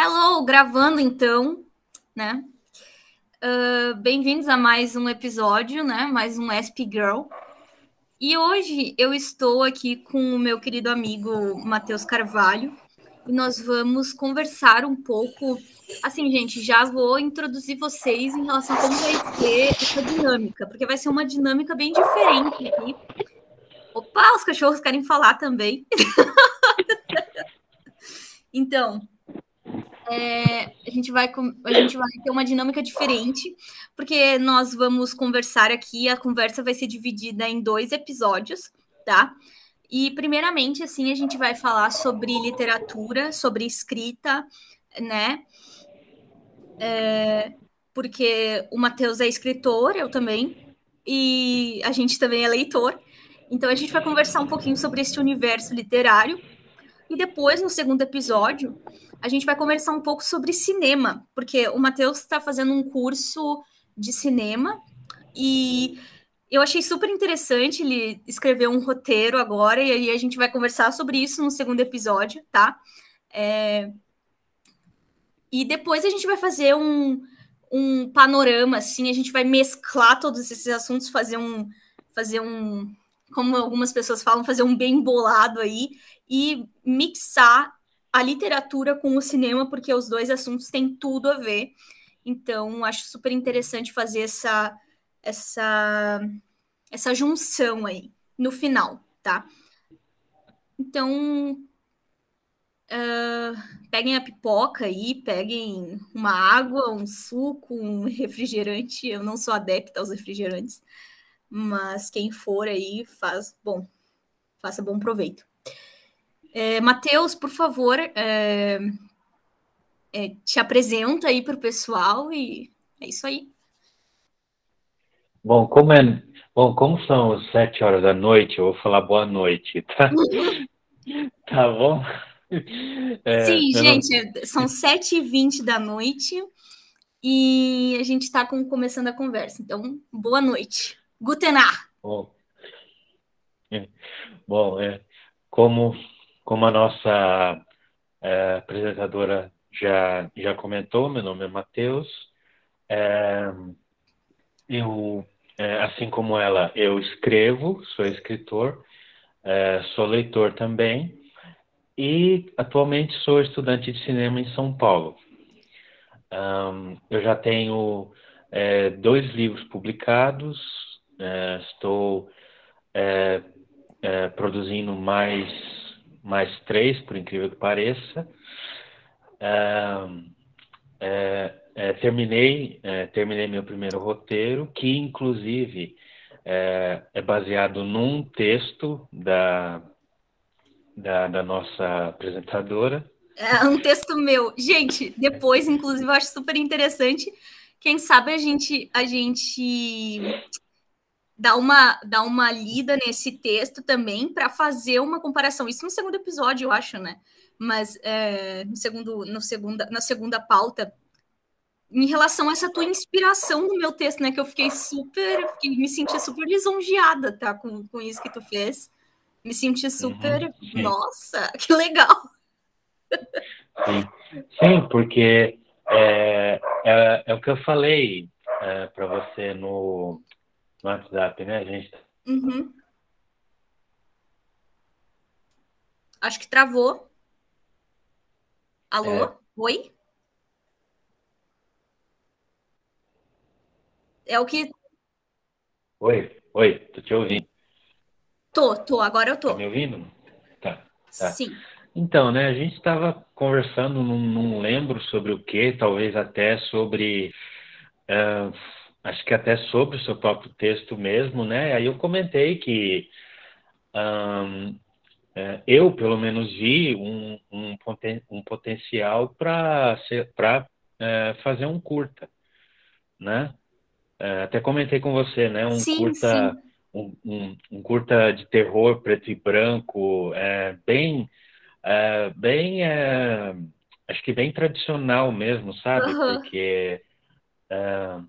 Hello, gravando então, né? Uh, Bem-vindos a mais um episódio, né? Mais um SP Girl. E hoje eu estou aqui com o meu querido amigo Matheus Carvalho e nós vamos conversar um pouco. Assim, gente, já vou introduzir vocês em relação a como vai ser essa dinâmica, porque vai ser uma dinâmica bem diferente aqui. Opa, os cachorros querem falar também. então, é, a, gente vai, a gente vai ter uma dinâmica diferente, porque nós vamos conversar aqui, a conversa vai ser dividida em dois episódios, tá? E, primeiramente, assim, a gente vai falar sobre literatura, sobre escrita, né? É, porque o Matheus é escritor, eu também, e a gente também é leitor. Então, a gente vai conversar um pouquinho sobre esse universo literário. E depois, no segundo episódio, a gente vai conversar um pouco sobre cinema, porque o Matheus está fazendo um curso de cinema e eu achei super interessante ele escrever um roteiro agora, e aí a gente vai conversar sobre isso no segundo episódio, tá? É... E depois a gente vai fazer um, um panorama, assim, a gente vai mesclar todos esses assuntos, fazer um, fazer um, como algumas pessoas falam, fazer um bem bolado aí e mixar a literatura com o cinema, porque os dois assuntos têm tudo a ver. Então, acho super interessante fazer essa, essa, essa junção aí no final, tá? Então, uh, peguem a pipoca aí, peguem uma água, um suco, um refrigerante. Eu não sou adepta aos refrigerantes, mas quem for aí faz bom, faça bom proveito. É, Matheus, por favor, é, é, te apresenta aí para o pessoal e é isso aí. Bom, como é, bom, como são sete horas da noite, eu vou falar boa noite, tá? tá bom? É, Sim, gente, não... são sete e vinte da noite e a gente está começando a conversa. Então, boa noite. Guten Abend. Bom, é, bom é, como como a nossa é, apresentadora já, já comentou, meu nome é Matheus. É, eu, é, assim como ela, eu escrevo, sou escritor, é, sou leitor também e atualmente sou estudante de cinema em São Paulo. Um, eu já tenho é, dois livros publicados, é, estou produzindo mais mais três, por incrível que pareça. É, é, terminei, é, terminei meu primeiro roteiro, que inclusive é, é baseado num texto da, da, da, nossa apresentadora. É um texto meu. Gente, depois, inclusive, eu acho super interessante. Quem sabe a gente, a gente dar uma, dar uma lida nesse texto também para fazer uma comparação. Isso no segundo episódio, eu acho, né? Mas é, no segundo, no segunda, na segunda pauta, em relação a essa tua inspiração no meu texto, né? Que eu fiquei super, fiquei, me senti super lisonjeada, tá? Com, com isso que tu fez. Me senti super, uhum, nossa, que legal. Sim, sim porque é, é, é o que eu falei é, para você no, no WhatsApp, né, gente? Uhum. Acho que travou. Alô? É. Oi? É o que. Oi, oi, tô te ouvindo. Tô, tô, agora eu tô. Tá me ouvindo? Tá. tá. Sim. Então, né, a gente estava conversando, não, não, lembro sobre o que, talvez até sobre uh, acho que até sobre o seu próprio texto mesmo, né? Aí eu comentei que é, eu, pelo menos, vi um, um, poten um potencial para é, fazer um curta, né? É, até comentei com você, né? Um sim, curta, sim. Um, um, um, curta de terror preto e branco, é, bem, é, bem, é, acho que bem tradicional mesmo, sabe? Uhum. Porque é,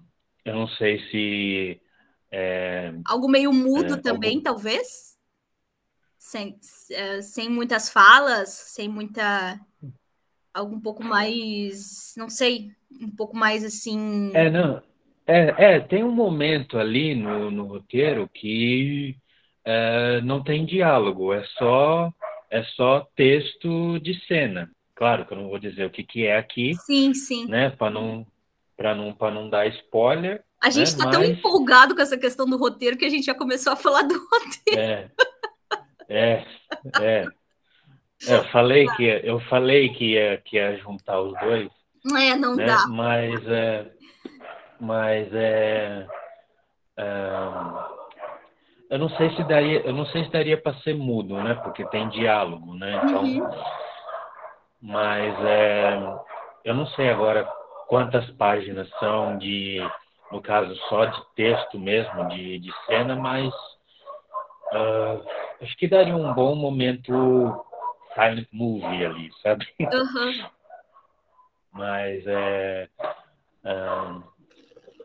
eu não sei se. É, Algo meio mudo é, também, algum... talvez? Sem, é, sem muitas falas, sem muita. algo um pouco mais, não sei, um pouco mais assim. É, não. É, é tem um momento ali no, no roteiro que é, não tem diálogo, é só é só texto de cena. Claro que eu não vou dizer o que, que é aqui. Sim, sim. Né, para não para não para não dar spoiler. A gente está né, mas... tão empolgado com essa questão do roteiro que a gente já começou a falar do roteiro. É. É, é. É, eu falei que eu falei que ia, que ia juntar os dois. É, não né? dá. Mas é, mas é, é, eu não sei se daria, eu não sei se daria para ser mudo, né? Porque tem diálogo, né? Então, uhum. mas é, eu não sei agora quantas páginas são de, no caso só de texto mesmo, de, de cena, mas uh, acho que daria um bom momento silent movie ali, sabe? Uhum. Mas é, é,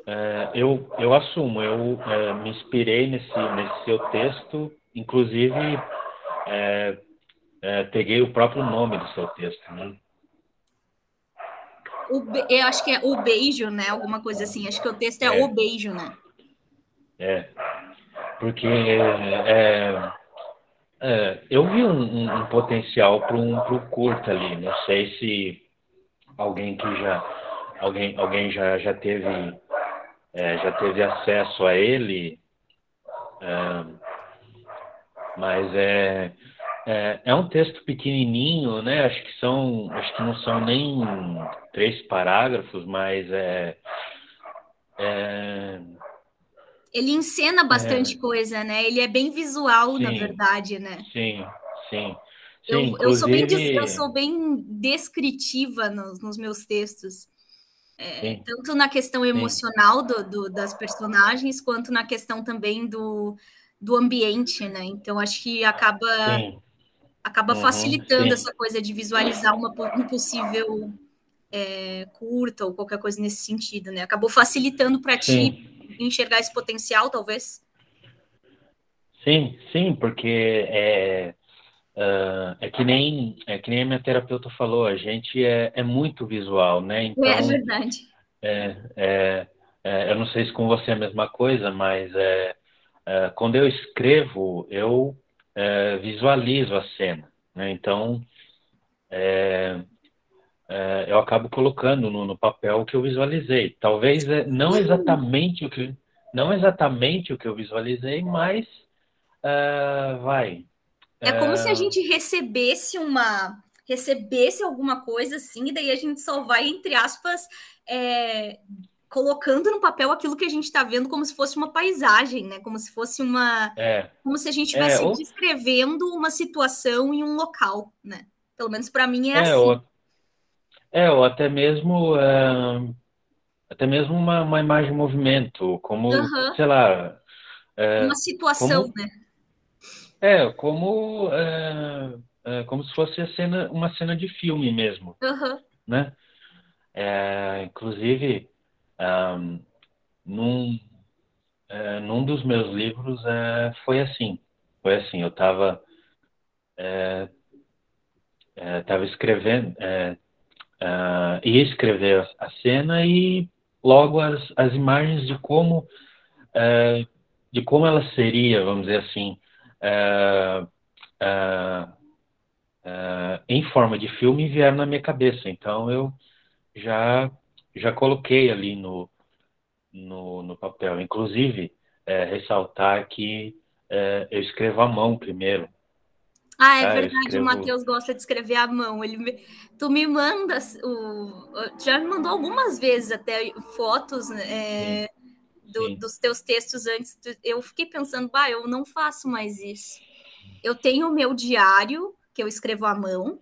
é, eu, eu assumo, eu é, me inspirei nesse, nesse seu texto, inclusive é, peguei o próprio nome do seu texto, né? O, eu acho que é o beijo, né? Alguma coisa assim. Acho que o texto é, o beijo, né? É, porque é, é, eu vi um, um, um potencial para um pro curta ali. Não sei se alguém que já alguém alguém já já teve é, já teve acesso a ele, é, mas é, é, é um texto pequenininho, né? Acho que são acho que não são nem três parágrafos, mas é, é ele encena bastante é. coisa, né? Ele é bem visual, sim, na verdade, né? Sim, sim. sim eu, inclusive... eu, sou bem, eu sou bem descritiva nos, nos meus textos. É, tanto na questão emocional do, do, das personagens, quanto na questão também do, do ambiente, né? Então, acho que acaba, acaba uhum, facilitando essa coisa de visualizar uma, um possível é, curta ou qualquer coisa nesse sentido, né? Acabou facilitando para ti enxergar esse potencial, talvez? Sim, sim, porque é, uh, é, que nem, é que nem a minha terapeuta falou, a gente é, é muito visual, né? Então, é verdade. É, é, é, eu não sei se com você é a mesma coisa, mas é, é quando eu escrevo, eu é, visualizo a cena. Né? Então, é, é, eu acabo colocando no, no, papel o que eu visualizei. Talvez é, não exatamente o que não exatamente o que eu visualizei, mas uh, vai. É uh... como se a gente recebesse uma recebesse alguma coisa assim, e daí a gente só vai, entre aspas, é, colocando no papel aquilo que a gente está vendo como se fosse uma paisagem, né? Como se fosse uma. É. Como se a gente estivesse é, ou... descrevendo uma situação em um local, né? Pelo menos para mim é, é assim. Ou é, ou até mesmo, uh, até mesmo uma, uma imagem em movimento, como, uhum. sei lá... Uh, uma situação, como, né? É, como, uh, como se fosse cena, uma cena de filme mesmo, né? É, inclusive, um, num, num dos meus livros foi assim, foi assim, eu estava estava escrevendo, uh, ia escrever a cena e logo as, as imagens de como de como ela seria, vamos dizer assim, em forma de filme vieram na minha cabeça. Então eu já já coloquei ali no no, no papel. Inclusive ressaltar que eu escrevo à mão primeiro. Ah, é ah, verdade, escrevo... o Matheus gosta de escrever à mão. Ele me... Tu me manda, o... já me mandou algumas vezes até fotos né, é, do, dos teus textos antes. Eu fiquei pensando, bah, eu não faço mais isso. Eu tenho o meu diário, que eu escrevo à mão,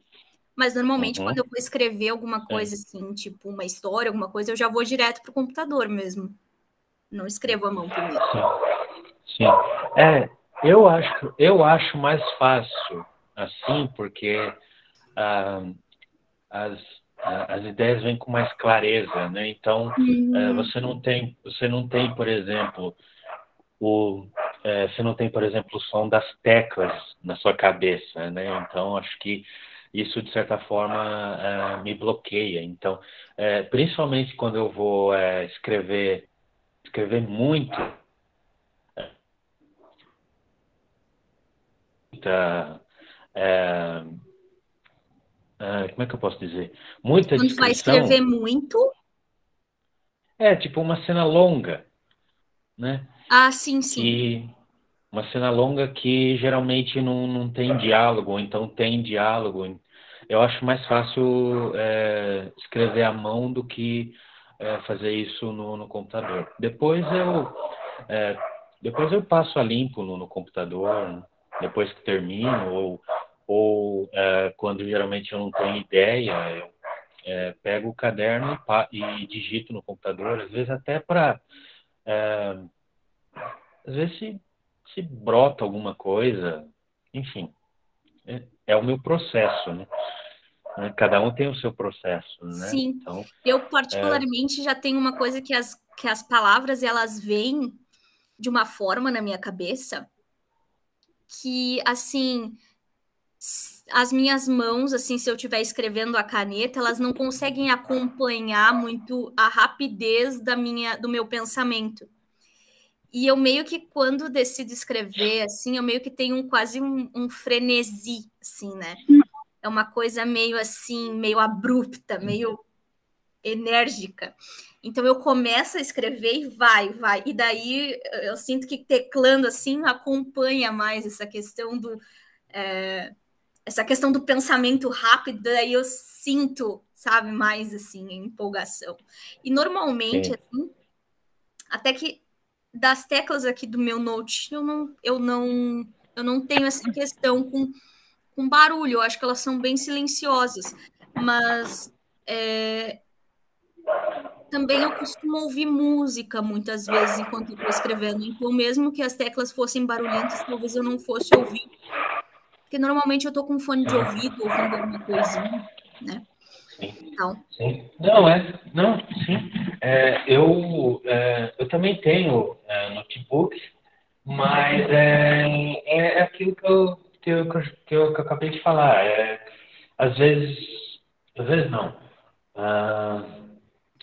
mas normalmente uhum. quando eu vou escrever alguma é. coisa é. assim, tipo uma história, alguma coisa, eu já vou direto para o computador mesmo. Não escrevo à mão primeiro. Sim. Sim. É, eu acho, eu acho mais fácil assim, porque ah, as, as ideias vêm com mais clareza, né? Então uhum. Eh, você não tem, você não tem, por exemplo, o eh, você não tem, por exemplo, o som das teclas na sua cabeça, né? Então acho que isso de certa forma é, me bloqueia. Então, é, principalmente quando eu vou é, escrever, escrever muito, muita, como é que eu posso dizer? Muita Quando vai escrever muito? É, tipo uma cena longa, né? Ah, sim, sim. E uma cena longa que geralmente não, não tem diálogo, então tem diálogo. Eu acho mais fácil é, escrever à mão do que é, fazer isso no, no, computador. Depois eu, é, depois eu passo a limpo no, no computador, depois que termino, ou ou é, quando geralmente eu não tenho ideia, eu é, pego o caderno e, e, digito no computador, às vezes até para. É, às vezes se, se brota alguma coisa, enfim, é, é o meu processo, né? né? Cada um tem o seu processo, né? Sim. Então, eu particularmente é... já tenho uma coisa que as, que as palavras elas vêm de uma forma na minha cabeça que assim as minhas mãos, assim, se eu estiver escrevendo a caneta, elas não conseguem acompanhar muito a rapidez da minha, do meu pensamento. E eu meio que quando decido escrever, assim, eu meio que tenho um, quase um, um frenesi, assim, né? É uma coisa meio assim, meio abrupta, meio enérgica. Então eu começo a escrever e vai, vai. E daí eu sinto que teclando assim acompanha mais essa questão do é, essa questão do pensamento rápido, aí eu sinto, sabe, mais assim, empolgação. E normalmente, Sim. assim, até que das teclas aqui do meu note, eu não, eu não, eu não tenho essa questão com, com barulho, eu acho que elas são bem silenciosas, mas é, também eu costumo ouvir música muitas vezes enquanto eu estou escrevendo, então mesmo que as teclas fossem barulhentas, talvez eu não fosse ouvir porque normalmente eu estou com fone de ouvido, ouvindo alguma coisinha, né? Sim. Então. Sim. Não, é. Não, sim. É, eu, é, eu também tenho é, notebook, mas é, é aquilo que eu, que eu, que eu, que eu acabei de falar. É, às vezes, às vezes não. Ah,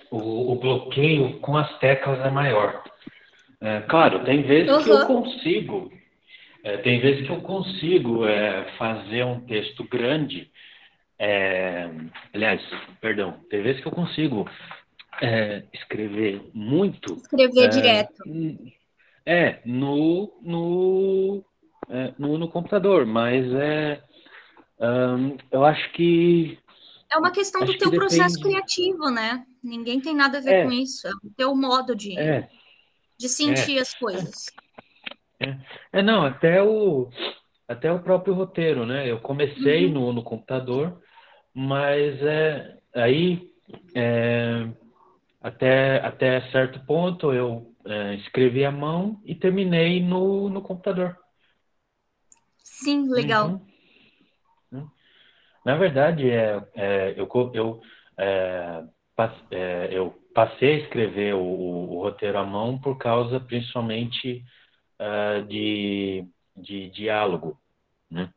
o, o, bloqueio com as teclas é maior. É, claro, tem vezes uhum. que eu consigo é, tem vezes que eu consigo é, fazer um texto grande. É, aliás, perdão, tem vezes que eu consigo é, escrever muito. Escrever é, direto. É, no, no, é, no, no, computador, mas é. Um, eu acho que. É uma questão do teu que processo depende... criativo, né? Ninguém tem nada a ver com isso. É o teu modo de, de sentir as coisas. É, é, não, até o, até o próprio roteiro, né? Eu comecei uhum. no, no computador, mas é, aí é, até, até certo ponto eu é, escrevi à mão e terminei no, no computador. Sim, legal. Uhum. Na verdade, é, é eu, eu, é, é, eu passei a escrever o, o, o roteiro à mão por causa principalmente uh, de, de diálogo, né?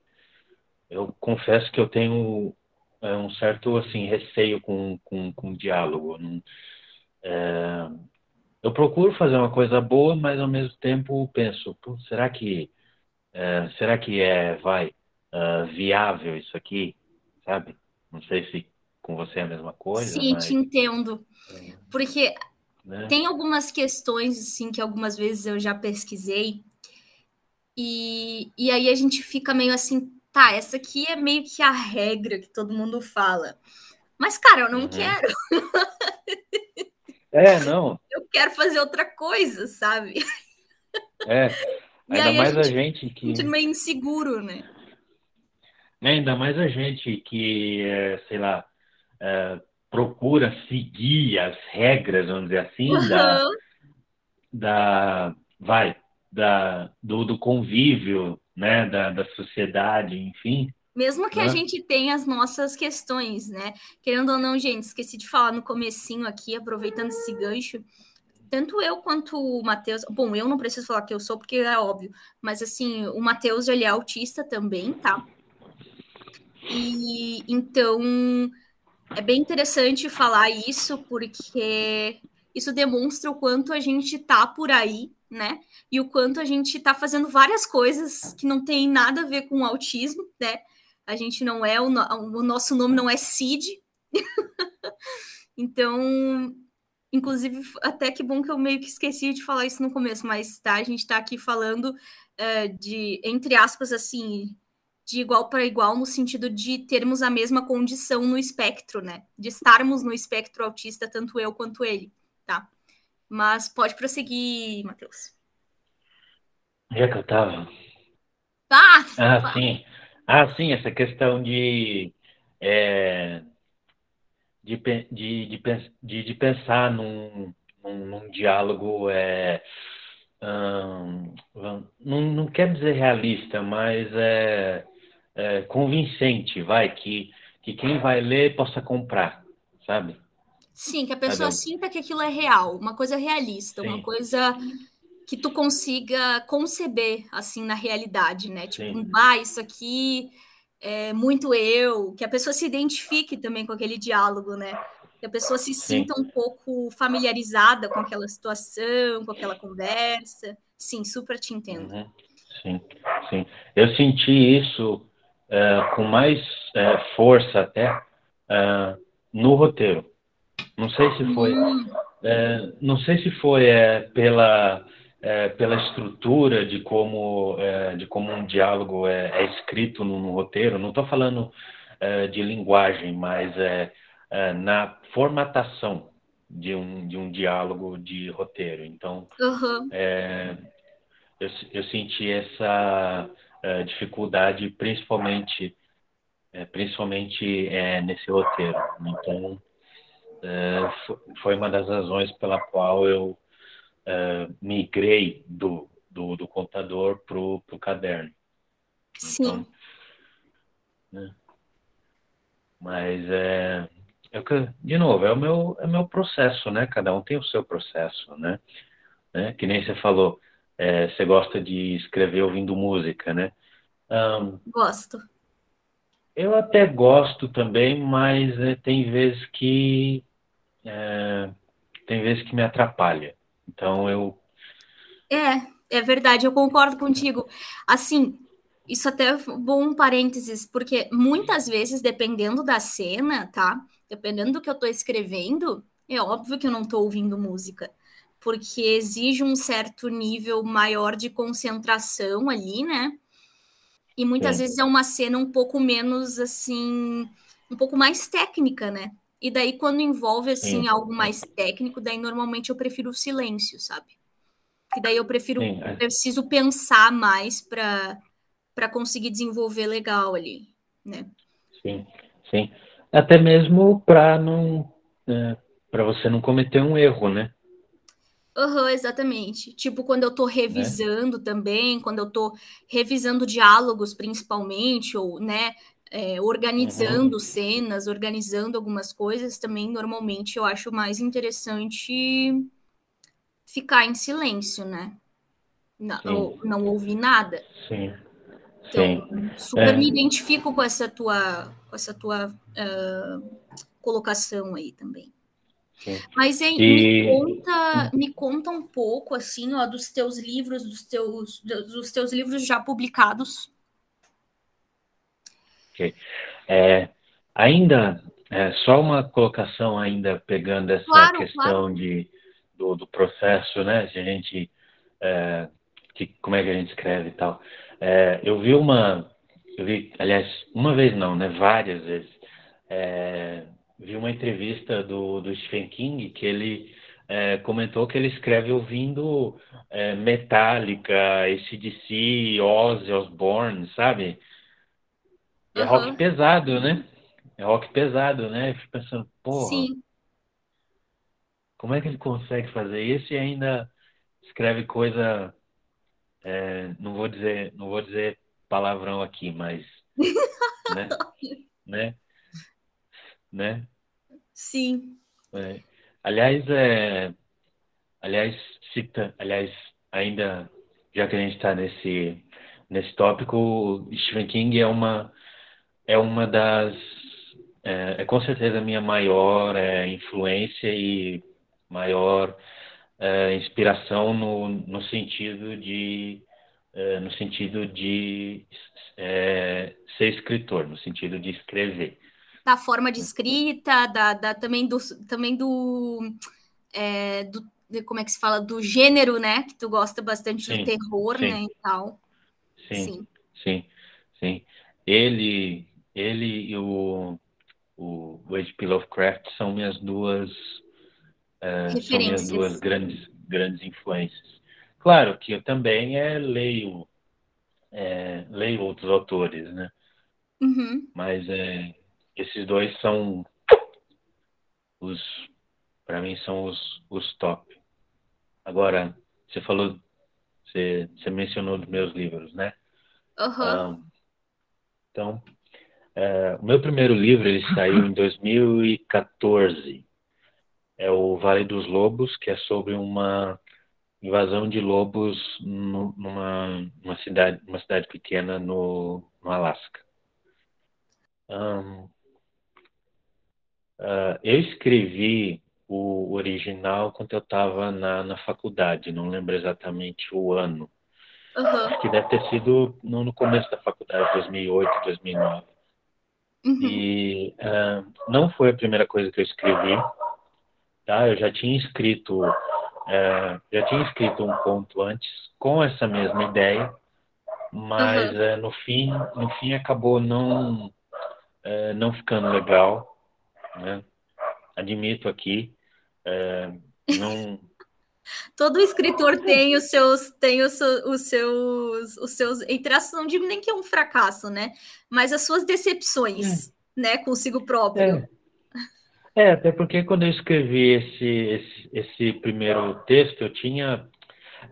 Eu confesso que eu tenho uh, um certo assim receio com, com, com diálogo. É, eu procuro fazer uma coisa boa, mas ao mesmo tempo penso, será que é, será que é vai uh, viável isso aqui, sabe? Não sei se com você é a mesma coisa. Sim, mas... te entendo. Porque né? Tem algumas questões, assim, que algumas vezes eu já pesquisei, e, e aí a gente fica meio assim, tá, essa aqui é meio que a regra que todo mundo fala. Mas, cara, eu não uhum. quero. É, não. Eu quero fazer outra coisa, sabe? É. Ainda mais a gente, a gente que. Gente meio inseguro, né? É, ainda mais a gente que, é, sei lá, é, procura seguir as regras, vamos dizer assim, uhum. da, da vai da, do, do convívio, né, da, da sociedade, enfim. Mesmo que né? a gente tenha as nossas questões, né? Querendo ou não, gente, esqueci de falar no comecinho aqui, aproveitando esse gancho, tanto eu quanto o Matheus, bom, eu não preciso falar que eu sou porque é óbvio, mas assim, o Matheus ele é autista também, tá? E então é bem interessante falar isso, porque isso demonstra o quanto a gente tá por aí, né? E o quanto a gente tá fazendo várias coisas que não tem nada a ver com o autismo, né? A gente não é, o, o nosso nome não é CID. então, inclusive, até que bom que eu meio que esqueci de falar isso no começo, mas tá, a gente tá aqui falando uh, de, entre aspas, assim, de igual para igual no sentido de termos a mesma condição no espectro, né? De estarmos no espectro autista, tanto eu quanto ele, tá? Mas pode prosseguir, Matheus. Já que eu tava. Ah, ah sim. Ah, sim, essa questão de, é, de, de, de, de, de pensar num, num, num diálogo é, hum, não, não quer dizer realista, mas é, é, convincente, vai, que, que quem vai ler possa comprar, sabe? Sim, que a pessoa sinta que aquilo é real, uma coisa realista, Sim. uma coisa que tu consiga conceber assim na realidade, né? Tipo, Sim. ah, isso aqui é muito eu, que a pessoa se identifique também com aquele diálogo, né? Que a pessoa se sinta Sim. um pouco familiarizada com aquela situação, com aquela conversa. Sim, super te entendo. Uhum. Sim, sim. Eu senti isso é, com mais é, força até é, no roteiro. Não sei se foi, hum. não sei se foi pela pela estrutura de como de como um diálogo é, é escrito no, no, roteiro. Não estou falando de linguagem, mas é, na formatação de um, de um diálogo de roteiro. Então, uhum. eu, eu senti essa é, dificuldade, principalmente, é, principalmente é, nesse roteiro. Então, foi uma das razões pela qual eu migrei do, do, do computador para o caderno. Sim. Então, né? Mas é, é que, de novo, é o meu, é o meu processo, né? Cada um tem o seu processo, né? né? Que nem você falou, é, você gosta de escrever ouvindo música, né? Um, Gosto. Eu até gosto também, mas é, tem vezes que é, tem vezes que me atrapalha. Então eu é, é verdade, eu concordo contigo. Assim, isso até é bom parênteses, porque muitas vezes, dependendo da cena, tá? Dependendo do que eu tô escrevendo, é óbvio que eu não tô ouvindo música porque exige um certo nível maior de concentração ali, né? E muitas vezes é uma cena um pouco menos assim, um pouco mais técnica, né? E daí quando envolve assim Sim. algo mais técnico, daí normalmente eu prefiro o silêncio, sabe? Que daí eu prefiro Sim, é. preciso pensar mais para conseguir desenvolver legal ali, né? Sim, sim. Até mesmo para não é, para você não cometer um erro, né? Uhum, exatamente. Tipo, quando eu tô né? revisando né? também, quando eu tô revisando diálogos, principalmente, ou, né, é, organizando uhum. cenas, organizando algumas coisas, também, normalmente, eu acho mais interessante ficar em silêncio, né? Não, não ouvir nada. Sim. Então, Sim. super é. me identifico com essa tua, com essa tua uh, colocação aí também. Mas hein, e... me, conta, me conta um pouco assim, ó, dos teus livros, dos teus, dos teus livros já publicados. Ok. É, ainda, é, só uma colocação ainda pegando essa claro, questão claro. de, do, do, processo, né? De a gente, é, que, como é que a gente escreve e tal. É, eu vi uma, eu vi, aliás, uma vez não, né? Várias vezes. É, vi uma entrevista do, do Stephen King que ele é, comentou que ele escreve ouvindo é, Metallica, ACDC, Ozzy Osbourne, sabe? É rock pesado, né? É rock pesado, né? Eu fico pensando, porra, Sim. como é que ele consegue fazer isso e ainda escreve coisa, é, não vou dizer, não vou dizer palavrão aqui, mas, né? né? né? Sim. É. Aliás, é, aliás, cita, aliás, ainda já que a gente está nesse nesse tópico, Stephen King é uma é uma das é, é, com certeza a minha maior é, influência e maior é, inspiração no, no sentido de é, no sentido de é, ser escritor, no sentido de escrever. Da forma de escrita, da, da também do também do, é, do como é que se fala do gênero, né? Que tu gosta bastante sim, do terror, sim. né? E tal. Sim, sim, sim, sim. Ele, ele e o o, o H.P. Lovecraft são minhas duas uh, são minhas duas grandes grandes influências. Claro que eu também é, leio é, leio outros autores, né? Uhum. Mas é, esses dois são os para mim são os, os top. Agora você falou você, você mencionou os meus livros, né? Uhum. Um, então é, o meu primeiro livro ele saiu em 2014. É o Vale dos Lobos, que é sobre uma invasão de lobos numa, numa cidade, uma cidade pequena no, no Alasca. Um, uh, ah, eu escrevi o original quando eu estava na, na faculdade, não lembro exatamente o ano. Uhum. Que deve ter sido no, no começo da faculdade, 2008, 2009. Uhum. E uh, não foi a primeira coisa que eu escrevi, tá? Eu já tinha escrito, uh, já tinha escrito um conto antes com essa mesma ideia, mas uhum. uh, no fim, no fim acabou não não ficando legal, né? Admito aqui, não Todo escritor tem os seus, tem os, os seus, os seus, entre aspas, não digo nem que é um fracasso, né? Mas as suas decepções, é. né, consigo próprio. É. é. até porque quando eu escrevi esse, esse, esse primeiro texto, eu tinha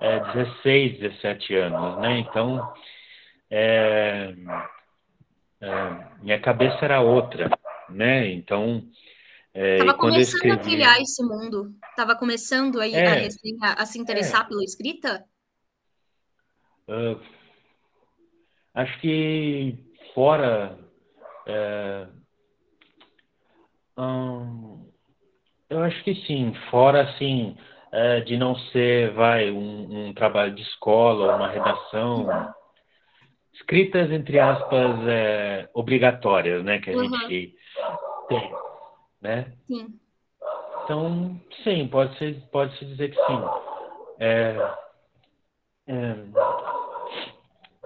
é, 16, 17 anos, né? Então, é, é, minha cabeça era outra, né? Então, Estava é, começando escrevi... a criar esse mundo. Estava começando aí é, a, a, se interessar é. pela escrita? Uh, acho que fora. um, eu acho que sim, fora assim, de não ser, vai, um, um, trabalho de escola, uma redação. Escritas, entre aspas, obrigatórias, né? Que a uhum. gente tem né? Sim. Então, sim, pode ser, pode se dizer que sim. É, é,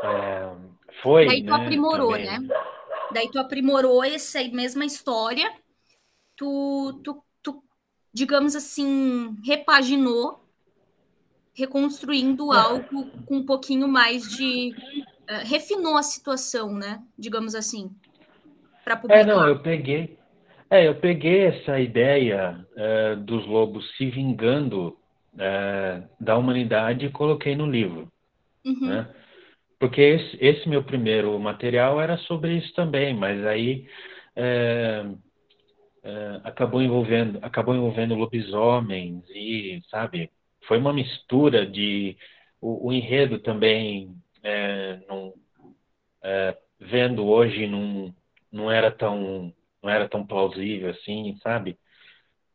é, foi. Daí tu né, aprimorou, também. né? Daí tu aprimorou essa mesma história, tu, tu, tu digamos assim, repaginou, reconstruindo é. algo com um pouquinho mais de. Uh, refinou a situação, né? Digamos assim. Para publicar. É, não, eu peguei, é, eu peguei essa ideia é, dos lobos se vingando é, da humanidade e coloquei no livro. Uhum. Né? Porque esse, esse, meu primeiro material era sobre isso também, mas aí é, é acabou envolvendo acabou envolvendo lobisomens e sabe foi uma mistura de o, o enredo também é, não, é, vendo hoje não não era tão não era tão plausível assim, sabe?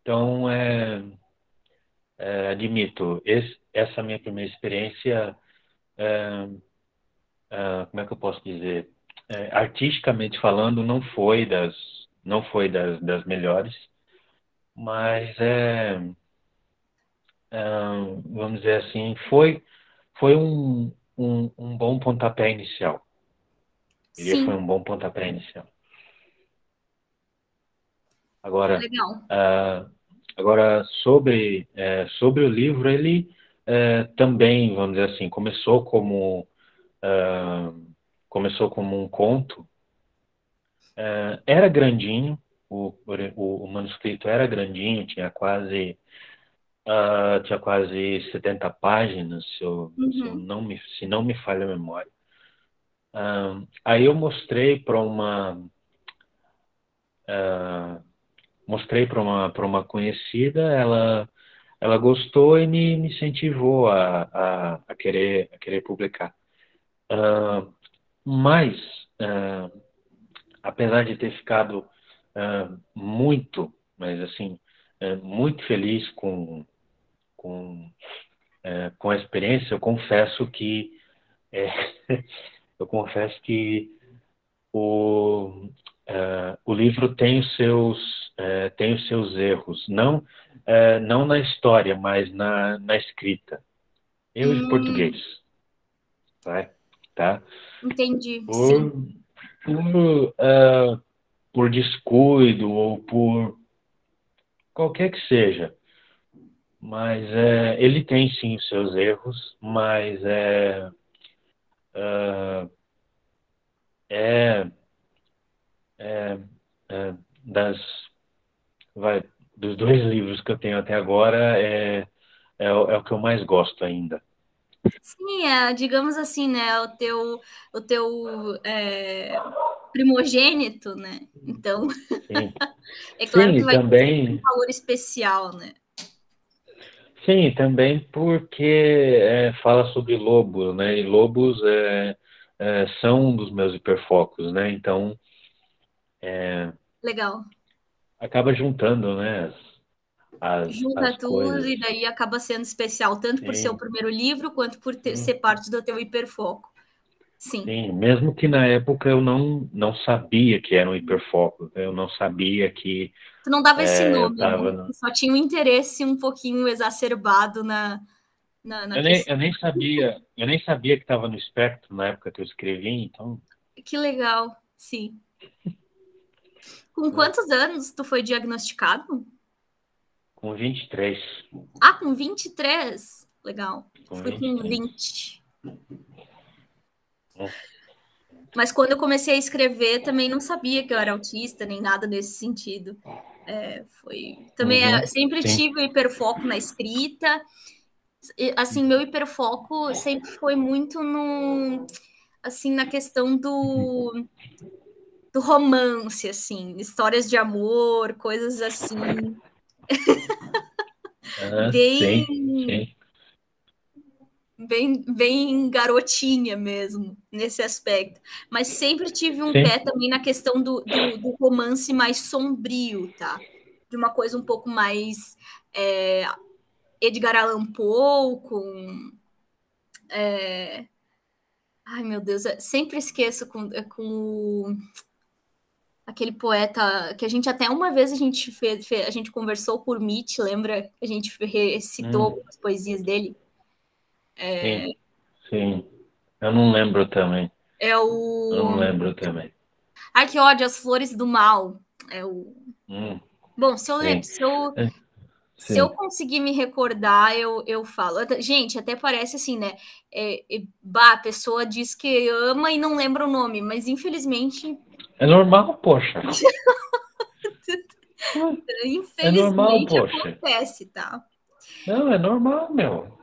Então, é, é, admito, esse, essa minha primeira experiência, é, é, como é que eu posso dizer? É, artisticamente falando, não foi das, não foi das, das melhores, mas é, é, vamos dizer assim, foi, foi um, um, um bom pontapé inicial. Ele foi um bom pontapé inicial. Agora, uh, agora sobre, é, sobre o livro, ele é, também, vamos dizer assim, começou como, uh, começou como um conto. Uh, era grandinho, o, o, o, manuscrito era grandinho, tinha quase uh, tinha quase 70 páginas, se, eu, uhum. se, eu não, me, se não me falha a memória. Aí eu mostrei para uma uh, mostrei para uma, para uma conhecida, ela, ela gostou e me, me incentivou a, a, a, querer, a querer publicar. Uh, mas uh, apesar de ter ficado uh, muito, mas assim, uh, muito feliz com, com, uh, com a experiência, eu confesso que eu confesso que o, o livro tem os seus tem os seus erros, não não na história, mas na, na escrita. Eu hum. em português, tá? tá? Entendi. Por, por, uh, por descuido ou por qualquer que seja. Mas é, ele tem sim os seus erros, mas é, uh, é, é, é, das vai, dos dois livros que eu tenho até agora é, é, é o que eu mais gosto ainda. Sim, é, digamos assim, né? O teu, o teu é, primogênito, né? Então, Sim. é claro Sim, que vai também... ter um valor especial, né? Sim, também porque é, fala sobre lobos, né? E lobos é, é, são um dos meus hiperfocos, né? Então, é, legal. Acaba juntando, né? As, Junta as tudo coisas. e daí acaba sendo especial, tanto por Sim. ser o primeiro livro, quanto por ter, ser parte do teu hiperfoco. Sim. Sim, mesmo que na época eu não, não sabia que era um hiperfoco, eu não sabia que Tu não dava esse É, eu nome, tava né? no- Tu só tinha um interesse um pouquinho exacerbado na, na, na eu nem, eu nem sabia, eu nem sabia que estava no espectro na época que eu escrevi, então Que legal, sim. É. Com quantos anos tu foi diagnosticado? com 23. Ah, com 23? Legal. Com Fui com 23. 20. É. Mas quando eu comecei a escrever, também não sabia que eu era autista, nem nada nesse sentido. É, foi... Também Uhum, é, sempre sim. tive hiperfoco na escrita. Assim, meu hiperfoco sempre foi muito no, assim, na questão do, do romance, assim, histórias de amor, coisas assim, Aham, bem, sim, sim. bem, bem garotinha mesmo, nesse aspecto. Mas sempre tive um Sim. pé também na questão do, do, do romance mais sombrio, tá? De uma coisa um pouco mais é, Edgar Allan Poe, com. é, Ai, meu Deus, eu sempre esqueço com, com o- aquele poeta que a gente até uma vez a gente fez, fe- a gente conversou por Meet, lembra? A gente recitou Hum. algumas poesias dele. Sim, sim. Eu não lembro também. É o. Eu não lembro também. Ai, que ódio, As Flores do Mal. É o. Hum, Bom, se eu, Sim. se eu, É, se sim. eu conseguir me recordar, eu, eu falo. Gente, até parece assim, né? É, é, bah, a pessoa diz que ama e não lembra o nome, mas infelizmente, É normal, poxa. infelizmente normal, poxa. acontece, tá? Não, é normal, meu.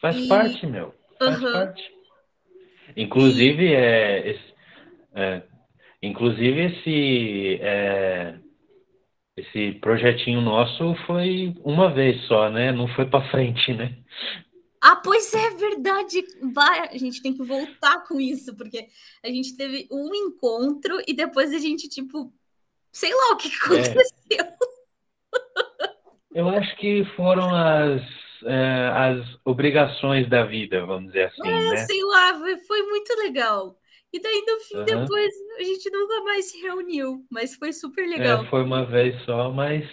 Faz E- parte, meu. Faz Aham. parte. Inclusive, é, esse, é, inclusive esse, é, esse projetinho nosso foi uma vez só, né? Não foi para frente, né? Ah, pois é verdade. Vai, a gente tem que voltar com isso, porque a gente teve um encontro e depois a gente, tipo, sei lá o que que aconteceu. Eu acho que foram as, é, as obrigações da vida, vamos dizer assim, né? Sei lá, foi, muito legal. E daí, no fim, Aham. depois, a gente nunca mais se reuniu, mas foi super legal. É, foi uma vez só, mas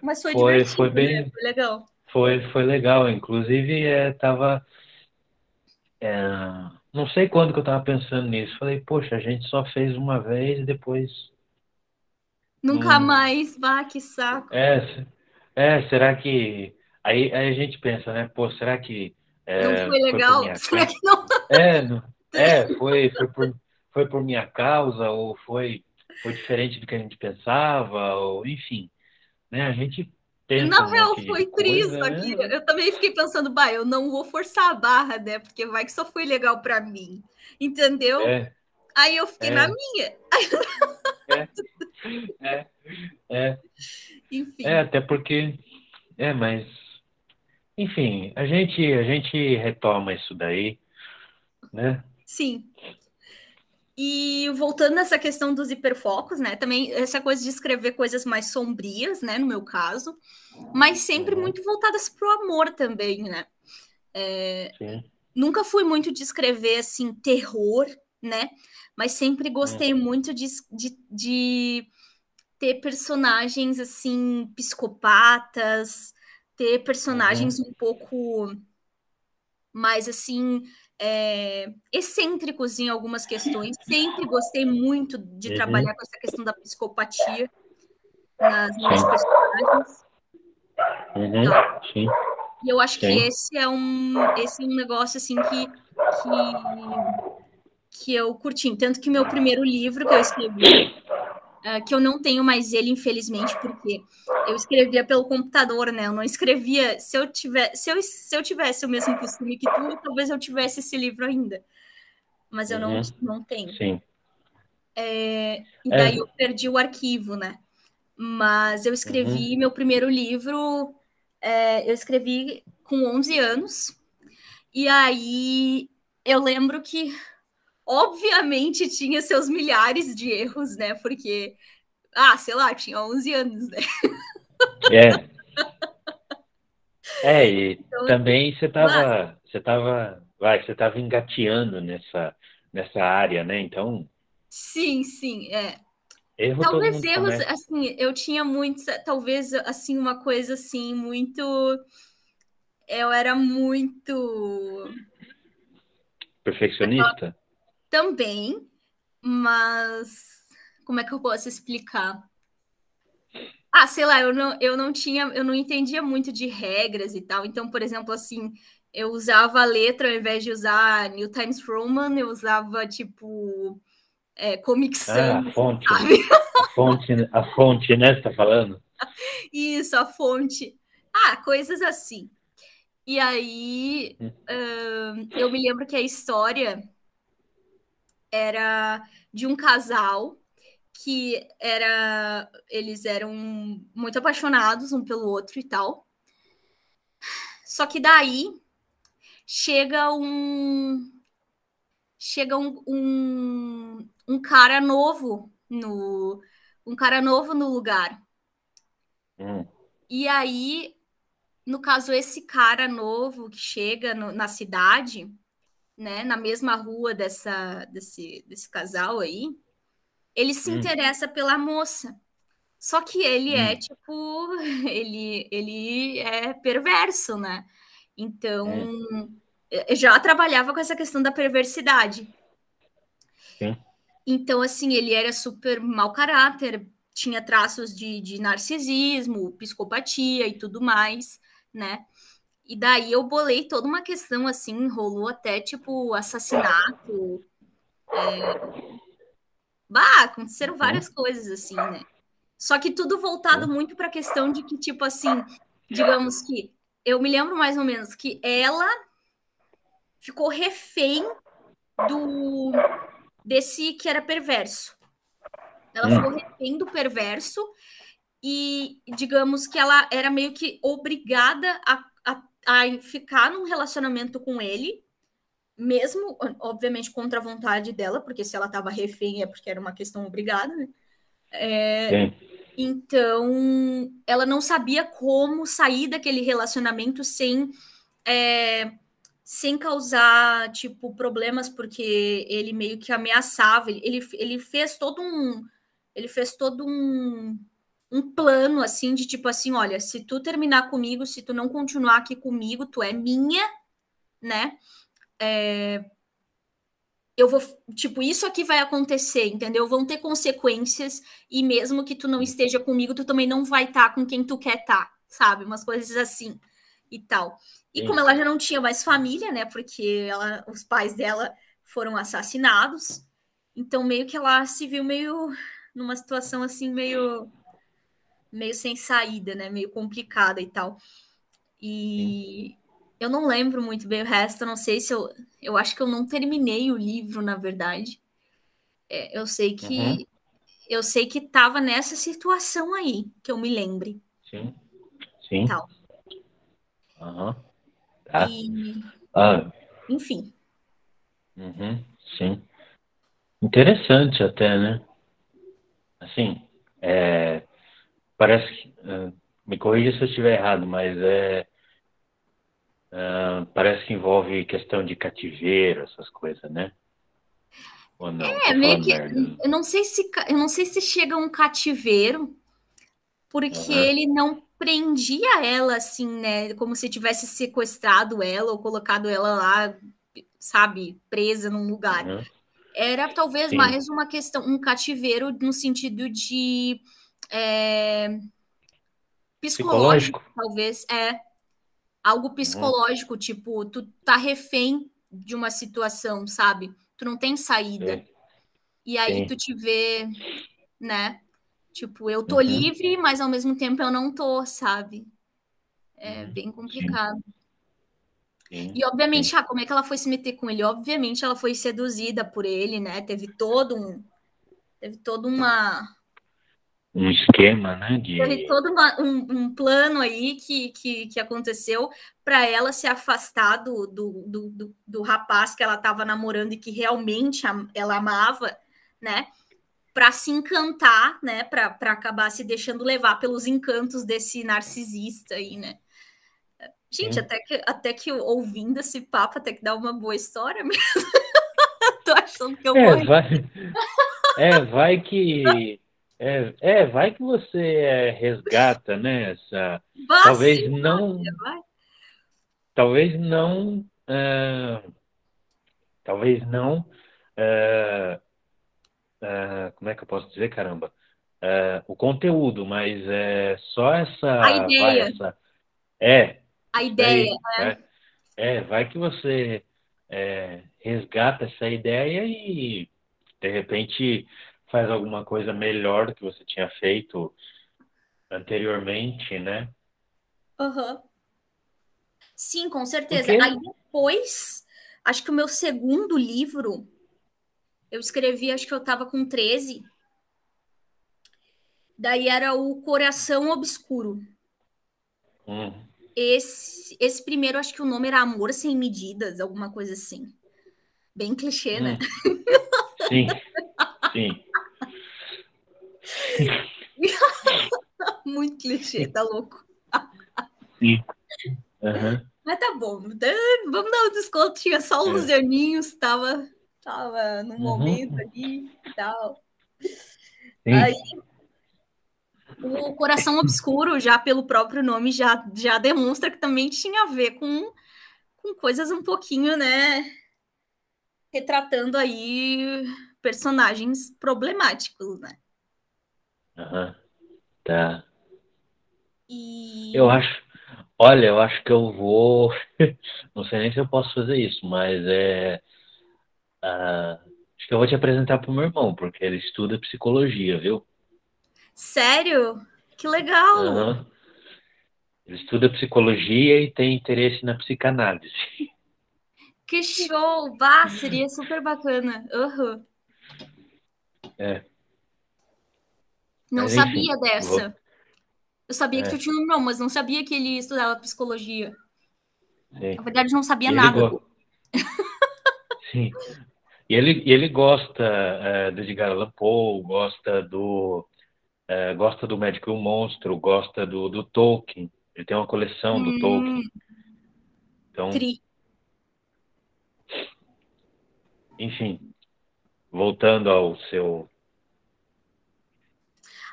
Mas foi, foi- divertido, foi bem- né? Foi legal. Foi, foi legal. Inclusive, é, tava. é, não sei quando que eu tava pensando nisso. Falei, poxa, a gente só fez uma vez e depois. Nunca Hum. mais, vá, que saco. É, é, será que. Aí, aí a gente pensa, né? Pô, será que. é, não foi legal? minha Será que não? É, não- é foi, foi, por, foi por minha causa, ou foi, foi diferente do que a gente pensava, ou enfim. Né? A gente pensa. Na um real, de foi triste né? aqui. Eu também fiquei pensando, bah, eu não vou forçar a barra, né? Porque vai que só foi legal pra mim. Entendeu? É, Aí eu fiquei É. na minha. é, é. Enfim. É, até porque. É, mas. Enfim, a gente, a gente retoma isso daí, né? Sim. E voltando nessa questão dos hiperfocos, né? Também essa coisa de escrever coisas mais sombrias, né? No meu caso, mas sempre uhum. muito voltadas para o amor também, né? É, nunca fui muito de escrever assim terror, né? Mas sempre gostei uhum. muito de, de, de, ter personagens assim psicopatas, ter personagens uhum. um pouco mais assim é, excêntricos em algumas questões. Sempre gostei muito de uhum. trabalhar com essa questão da psicopatia nas minhas sim. personagens. Uhum. Então, sim. E eu acho sim. que esse é um esse é um negócio assim que, que que eu curti. Tanto que meu primeiro livro que eu escrevi Uh, que eu não tenho mais ele, infelizmente, porque eu escrevia pelo computador, né? Eu não escrevia. Se eu, tiver, se eu, se eu tivesse o mesmo costume que tu, talvez eu tivesse esse livro ainda. Mas eu uhum. não, não tenho. Sim. É, e é. daí é. eu perdi o arquivo, né? Mas eu escrevi uhum. meu primeiro livro, é, eu escrevi com 11 anos. E aí eu lembro que obviamente tinha seus milhares de erros, né? Porque, ah, sei lá, tinha 11 anos, né? É. É, e então, também você estava, você tava, vai, você tava engateando nessa, nessa área, né? Então. Sim, sim, é. Erro talvez erros, assim, eu tinha muitos, talvez, assim, uma coisa assim, muito. Eu era muito. Perfeccionista? Também, mas como é que eu posso explicar? Ah, sei lá, eu não, eu não tinha, eu não entendia muito de regras e tal. Então, por exemplo, assim, eu usava a letra ao invés de usar New Times Roman, eu usava tipo é, Comic Sans, ah, a fonte? A fonte, a fonte, né? Você tá falando? Isso, a fonte. Ah, coisas assim. E aí, hum. uh, eu me lembro que a história era de um casal que era eles eram muito apaixonados um pelo outro e tal. Só que daí chega um chega um, um, um cara novo no um cara novo no lugar. Hum. E aí, no caso, esse cara novo que chega no, na cidade, né, na mesma rua dessa, desse, desse casal aí, ele se hum. interessa pela moça. Só que ele é, hum. é, tipo, ele, ele é perverso, né? Então, é. já trabalhava com essa questão da perversidade. Sim. Então, assim, ele era super mau caráter, tinha traços de, de narcisismo, psicopatia e tudo mais, né? E daí eu bolei toda uma questão assim, rolou até tipo assassinato. É... Bah, aconteceram uhum. várias coisas assim, né? Só que tudo voltado muito para a questão de que, tipo assim, digamos que eu me lembro mais ou menos que ela ficou refém do desse que era perverso. Ela ficou refém do perverso e digamos que ela era meio que obrigada a a ficar num relacionamento com ele, mesmo, obviamente, contra a vontade dela, porque se ela estava refém é porque era uma questão obrigada, né? É, então, ela não sabia como sair daquele relacionamento sem, é, sem causar, tipo, problemas, porque ele meio que ameaçava, ele, ele fez todo um. Ele fez todo um um plano assim de tipo assim, olha, se tu terminar comigo, se tu não continuar aqui comigo, tu é minha, né? É, eu vou, tipo, isso aqui vai acontecer, entendeu? Vão ter consequências e mesmo que tu não esteja comigo, tu também não vai estar tá com quem tu quer estar, tá, sabe? Umas coisas assim e tal. E Sim. como ela já não tinha mais família, né? Porque ela, os pais dela foram assassinados, então meio que ela se viu meio numa situação assim meio meio sem saída, né? Meio complicada e tal. E Sim. eu não lembro muito bem o resto, não sei se eu. Eu acho que eu não terminei o livro, na verdade. É, eu sei que. Uhum. Eu sei que tava nessa situação aí, que eu me lembre. Sim. Sim. Tal. Uhum. Tá. E... Ah. Enfim. Uhum. Sim. Interessante até, né? Assim, é, parece que, uh, me corrija se eu estiver errado, mas é, uh, parece que envolve questão de cativeiro, essas coisas, né? Ou não? É, meio que, eu não sei se eu não sei se chega a um cativeiro, porque uhum. ele não prendia ela assim, né? Como se tivesse sequestrado ela ou colocado ela lá, sabe, presa num lugar. Uhum. Era talvez Sim. mais uma questão, um cativeiro no sentido de é, psicológico, psicológico, talvez. É algo uhum. psicológico, uhum. tipo, tu tá refém de uma situação, sabe? Tu não tem saída. Sim. E aí Sim. tu te vê, né? Tipo, eu tô uhum. livre, mas ao mesmo tempo eu não tô, sabe? É uhum. bem complicado. Sim. E obviamente, ah, como é que ela foi se meter com ele? Obviamente ela foi seduzida por ele, né? Teve todo um teve toda uma um esquema, né? De... Teve todo uma, um, um, plano aí que, que, que aconteceu para ela se afastar do, do, do, do, rapaz que ela estava namorando e que realmente ela amava, né? Para se encantar, né? Para acabar se deixando levar pelos encantos desse narcisista aí, né? Gente, até que, até que ouvindo esse papo, até que dá uma boa história mesmo. Tô achando que eu é, morri. Vai, é, vai que é, é, vai que você é, resgata, né? Essa, talvez sim, não. Vai. Talvez não. Uh, talvez não. Uh, uh, como é que eu posso dizer, caramba? o conteúdo, mas é só essa. A ideia. Vai, essa, é. A ideia, aí, né? É, vai que você é, resgata essa ideia e de repente faz alguma coisa melhor do que você tinha feito anteriormente, né? Uhum. Sim, com certeza. Aí depois, acho que o meu segundo livro, eu escrevi, acho que eu estava com 13. Daí era o Coração Obscuro. Hum. Esse, esse primeiro, acho que o nome era Amor Sem Medidas, alguma coisa assim. Bem clichê, né? hum. né? Sim, sim. Muito clichê, tá louco. Sim. Uhum. Mas tá bom. Vamos dar um desconto. Tinha só os é. aninhos, tava, tava no uhum. momento ali e tal. Sim. Aí, o Coração Obscuro, já pelo próprio nome, já, já demonstra que também tinha a ver com, com coisas um pouquinho, né? Retratando aí personagens problemáticos, né? Aham. Tá. E. Eu acho. Olha, eu acho que eu vou. Não sei nem se eu posso fazer isso, mas é. ah, acho que eu vou te apresentar pro meu irmão, porque ele estuda psicologia, viu? Sério? Que legal! Aham. Ele estuda psicologia e tem interesse na psicanálise. Que show! Bah, seria super bacana. Uhum. É. Não sabia dessa. Vou... Eu sabia é. que tu tinha um nome, mas não sabia que ele estudava psicologia. Sim. Na verdade, não sabia nada. Go... Sim. E ele, ele gosta é, do Edgar Allan Poe, gosta do é, gosta do Médico e o Monstro, gosta do, do Tolkien. Ele tem uma coleção do hum. Tolkien. Então, Tri. enfim, voltando ao seu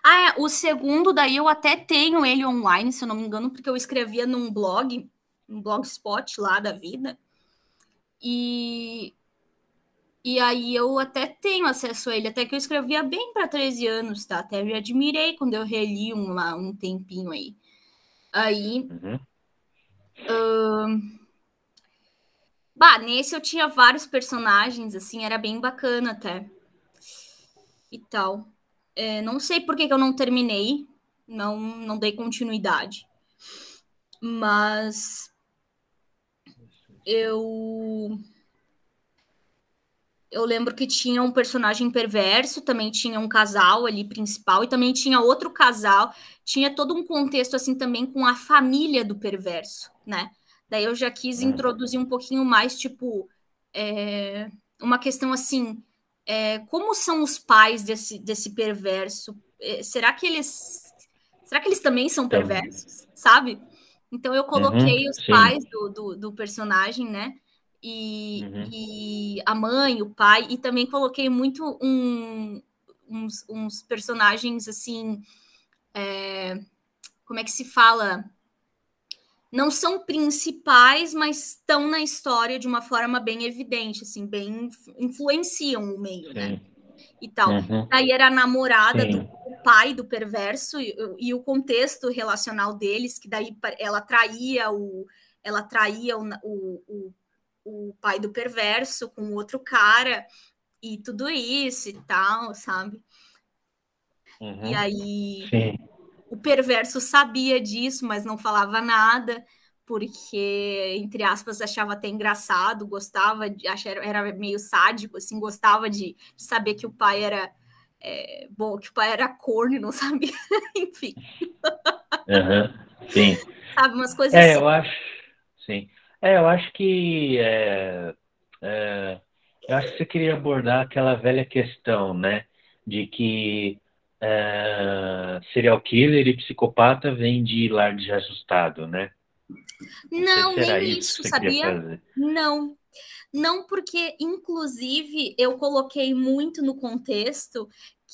ah, é, o segundo, daí eu até tenho ele online, se eu não me engano, porque eu escrevia num blog, um blogspot lá da vida. E, e aí eu até tenho acesso a ele, até que eu escrevia bem para 13 anos, tá? Até me admirei quando eu reli um, lá, um tempinho aí. Aí. Uhum. Uh, bah, nesse eu tinha vários personagens, assim, era bem bacana até. E tal. É, não sei por que, que eu não terminei, não, não dei continuidade. Mas eu eu lembro que tinha um personagem perverso, também tinha um casal ali principal e também tinha outro casal, tinha todo um contexto assim também com a família do perverso, né? Daí eu já quis uhum. introduzir um pouquinho mais tipo é, uma questão assim é, como são os pais desse, desse perverso? É, será que eles será que eles também são perversos, sabe? Então eu coloquei uhum, os sim. pais do, do, do, personagem, né? E, uhum. e, a mãe, o pai, e também coloquei muito um, uns, uns, personagens assim. É, como é que se fala? Não são principais, mas estão na história de uma forma bem evidente, assim, bem influenciam o meio, né? Sim. né? E tal. Uhum. Aí era a namorada Sim. do pai do perverso e, e, o contexto relacional deles, que daí ela traía o ela traía o, o, o, o pai do perverso com outro cara e tudo isso e tal, sabe? Uhum. E aí Sim. O perverso sabia disso, mas não falava nada porque, entre aspas, achava até engraçado, gostava de, achava, era meio sádico, assim, gostava de, de saber que o pai era é, bom, que o pai era corno, não sabia, enfim. Uhum, sim. Sabe, umas coisas É, assim. eu acho, sim. É, eu acho que é, é, eu acho que você queria abordar aquela velha questão, né, de que é, serial killer e psicopata vêm de lar desajustado, né? Não, nem isso, sabia? Não, não, porque, inclusive, eu coloquei muito no contexto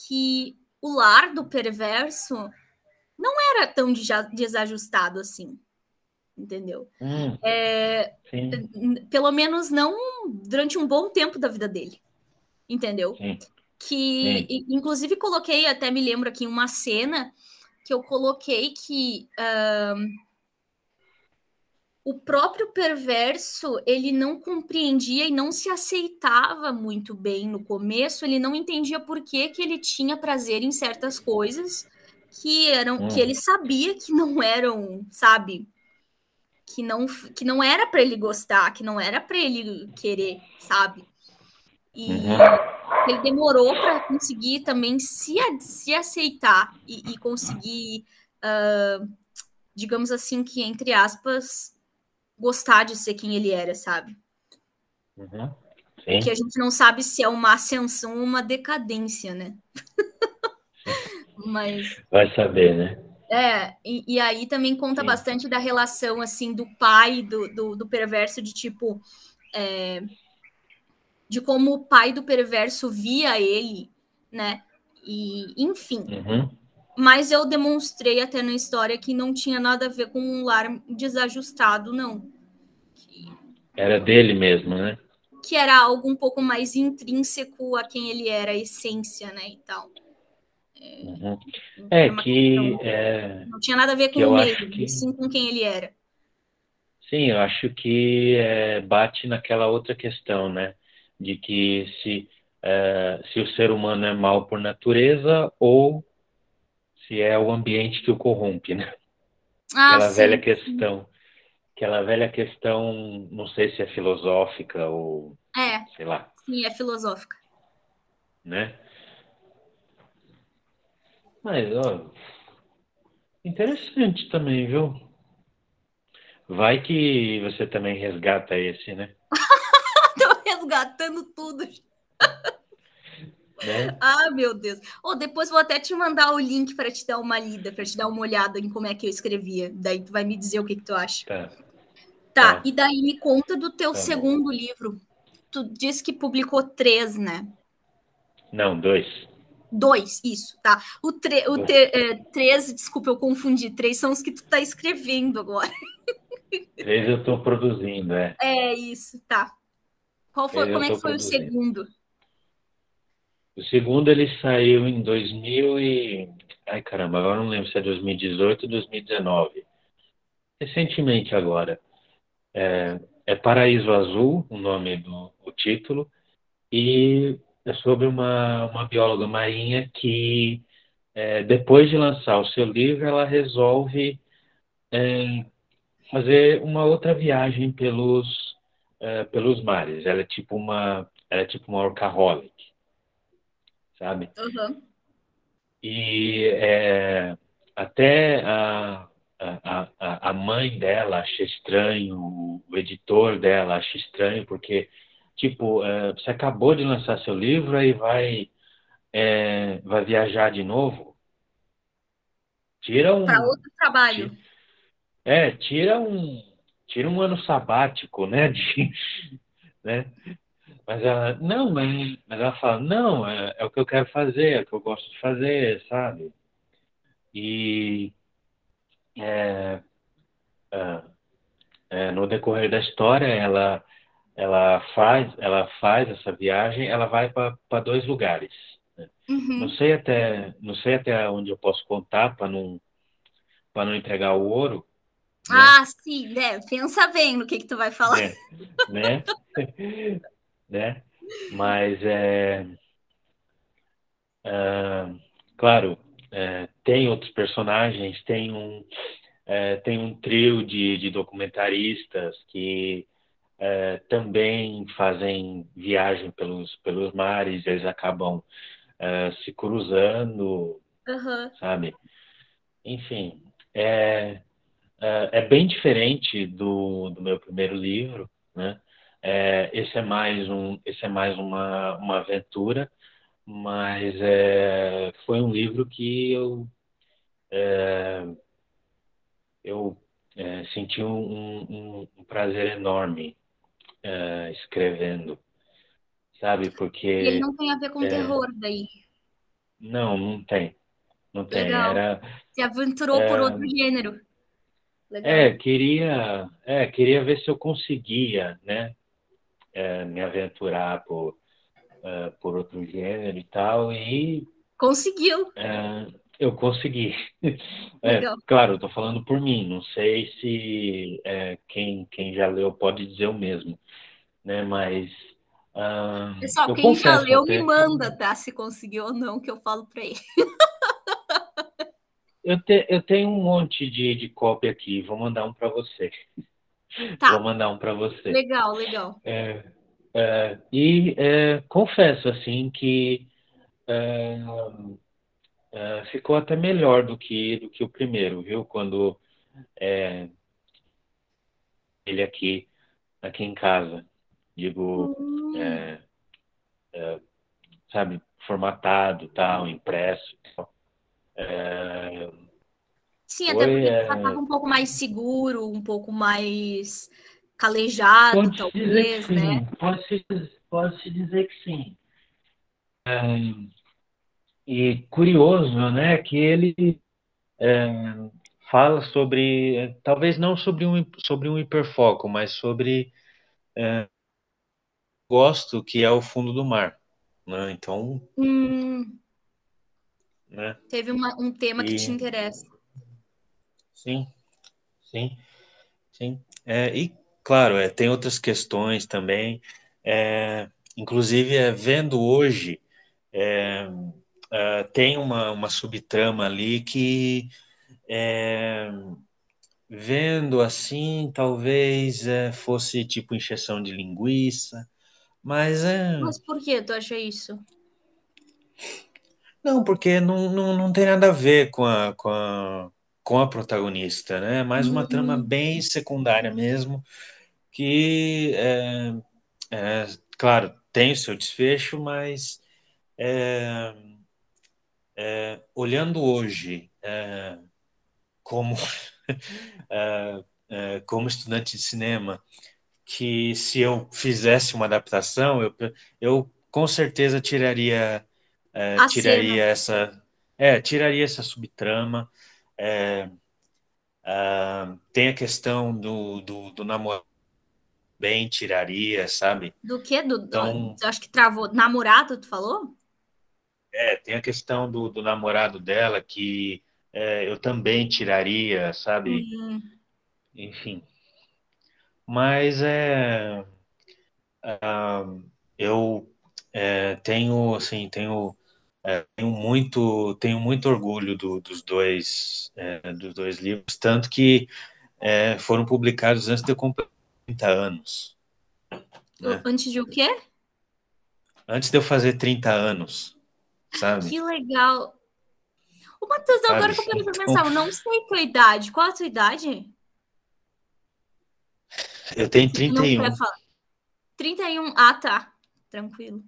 que o lar do perverso não era tão desajustado assim. Entendeu? Hum, é, pelo menos não durante um bom tempo da vida dele. Entendeu? Sim. Que, sim. inclusive, coloquei, até me lembro aqui, uma cena que eu coloquei que. O próprio perverso ele não compreendia e não se aceitava muito bem no começo, ele não entendia por que, que ele tinha prazer em certas coisas que eram hum. que ele sabia que não eram, sabe? Que não que não era para ele gostar, que não era para ele querer, sabe? E uhum. ele demorou para conseguir também se, se aceitar e, e conseguir, uh, digamos assim, que entre aspas, gostar de ser quem ele era, sabe? Uhum. Porque a gente não sabe se é uma ascensão ou uma decadência, né? Mas. Vai saber, né? É, e, e aí também conta Sim. bastante da relação, assim, do pai do, do, do perverso, de tipo. É, de como o pai do perverso via ele, né? E, enfim. Uhum. Mas eu demonstrei até na história que não tinha nada a ver com um lar desajustado, não. Era dele mesmo, né? Que era algo um pouco mais intrínseco a quem ele era, a essência, né? E tal. É, uhum. é que. É, não tinha nada a ver com o meio, que... sim com quem ele era. Sim, eu acho que é, bate naquela outra questão, né? De que se, é, se o ser humano é mal por natureza ou se é o ambiente que o corrompe, né? Ah, Aquela sim, velha questão. Sim. Aquela velha questão, não sei se é filosófica ou. É. Sei lá. Sim, é filosófica. Né? Mas, ó. Interessante também, viu? Vai que você também resgata esse, né? Resgatando tudo. Né? Ah, meu Deus. Ou oh, depois vou até te mandar o link para te dar uma lida, para te dar uma olhada em como é que eu escrevia. Daí tu vai me dizer o que, que tu acha. Tá. Tá, tá. e daí me conta do teu tá segundo livro. Tu disse que publicou três, né? Não, dois. Dois, isso, tá. O, tre o é, três, desculpa, eu confundi. Três são os que tu tá escrevendo agora. Três eu tô produzindo, é. É isso, tá. Qual foi, como é que foi produzindo. o segundo? O segundo ele saiu em 2000 e... Ai, caramba, agora não lembro se é 2018 ou 2019. Recentemente agora. É, é Paraíso Azul, o nome do o título, e é sobre uma, uma bióloga marinha que, é, depois de lançar o seu livro, ela resolve é, fazer uma outra viagem pelos, é, pelos mares. Ela é tipo uma, ela é tipo uma orcaholic sabe? Uhum. E é, até a, a, a, a mãe dela acha estranho, o editor dela acha estranho, porque tipo, é, você acabou de lançar seu livro e vai, é, vai viajar de novo. Tira um. Para outro trabalho. Tira, é, tira um, tira um ano sabático, né? De, né? Mas ela, não, mas, mas ela fala, não, é, é o que eu quero fazer, é o que eu gosto de fazer, sabe? E é, é, é, no decorrer da história, ela, ela, faz, ela faz essa viagem, ela vai para dois lugares. Né? Uhum. Não sei até não sei até onde eu posso contar para não para não entregar o ouro. Né? Ah, sim, né? Pensa bem no que que tu vai falar. É, né? né? Mas é, é claro, é, tem outros personagens, tem um é, tem um trio de, de documentaristas que é, também fazem viagem pelos, pelos mares, eles acabam é, se cruzando, uhum. sabe? Enfim, é, é, é, bem diferente do, do meu primeiro livro, né? É, esse é mais um, esse é mais uma, uma aventura, mas é, foi um livro que eu é, eu é, senti um, um, um, prazer enorme é, escrevendo, sabe? Porque. E ele não tem a ver com é, terror daí. Não, não tem. Não tem. Legal. Era, Se aventurou por outro gênero. Legal. É, queria, é, queria ver se eu conseguia, né? É, me aventurar por, por outro gênero e tal. E. Conseguiu! Eu consegui. É, claro, eu estou falando por mim. Não sei se é, quem, quem já leu pode dizer o mesmo, né? Mas uh, pessoal, quem já leu até... me manda, tá? Se conseguiu ou não, que eu falo para ele. eu, te, eu tenho um monte de, de cópia aqui. Vou mandar um para você. Tá. Vou mandar um para você. Legal, legal. É, é, e é, confesso assim que é, é, ficou até melhor do que, do que o primeiro, viu? Quando é, ele aqui, aqui em casa, digo, hum. sabe, formatado, tal, impresso. É, Sim, até porque já estava um pouco mais seguro, um pouco mais calejado, pode talvez, né? Pode-se pode dizer que sim. É, e curioso, né, que ele é, fala sobre, talvez não sobre um, sobre um hiperfoco, mas sobre é, gosto que é o fundo do mar, né? Então, hum, né? Teve uma, um tema e, que te interessa. Sim, sim, sim. É, e claro, é, tem outras questões também. É, inclusive, é, vendo hoje é, uh, tem uma, uma subtrama ali que, é, vendo assim, talvez é, fosse tipo encheção de linguiça, mas é. Mas por que tu acha isso? Não, porque não, não, não tem nada a ver com a, com a, com a protagonista, né? Mais uma uhum. trama bem secundária mesmo, que, é, é, claro, tem o seu desfecho, mas é, é, olhando hoje é, como é, como estudante de cinema, que se eu fizesse uma adaptação, eu, eu com certeza tiraria tiraria cena. essa é tiraria essa subtrama. É, tem a questão do, do, do namorado bem tiraria, sabe? Do que? Do, então, do, acho que travou. Namorado, tu falou? É, tem a questão do, do namorado dela que é, eu também tiraria, sabe? Uhum. Enfim. Mas é, uh, eu é, tenho assim tenho é, tenho muito tenho muito orgulho do, dos dois é, dos dois livros tanto que é, foram publicados antes de eu completar 30 anos né? antes de o quê antes de eu fazer 30 anos sabe? Que legal. O Matheus, agora que eu parei pra pensar, eu não sei tua idade. Qual a tua idade? Eu tenho 31. 31. Ah, tá. Tranquilo.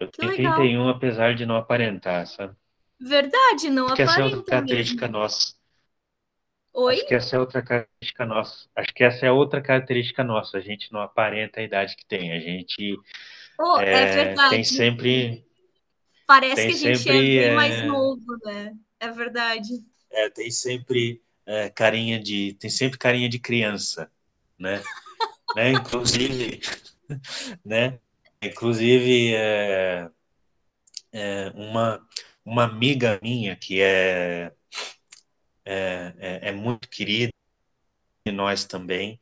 Eu tenho 31, apesar de não aparentar, sabe? Verdade, não Acho que aparenta. essa é outra característica mesmo. nossa. Oi? Acho que essa é outra característica nossa. Acho que essa é outra característica nossa. A gente não aparenta a idade que tem. A gente Oh, é, é, verdade. tem sempre. Parece tem que a gente sempre, é bem é, mais novo, né? É verdade. É, tem sempre é, carinha de. Tem sempre carinha de criança, né? né? Inclusive, né? Inclusive, é, é, uma, uma amiga minha que é, é, é, é muito querida, e nós também,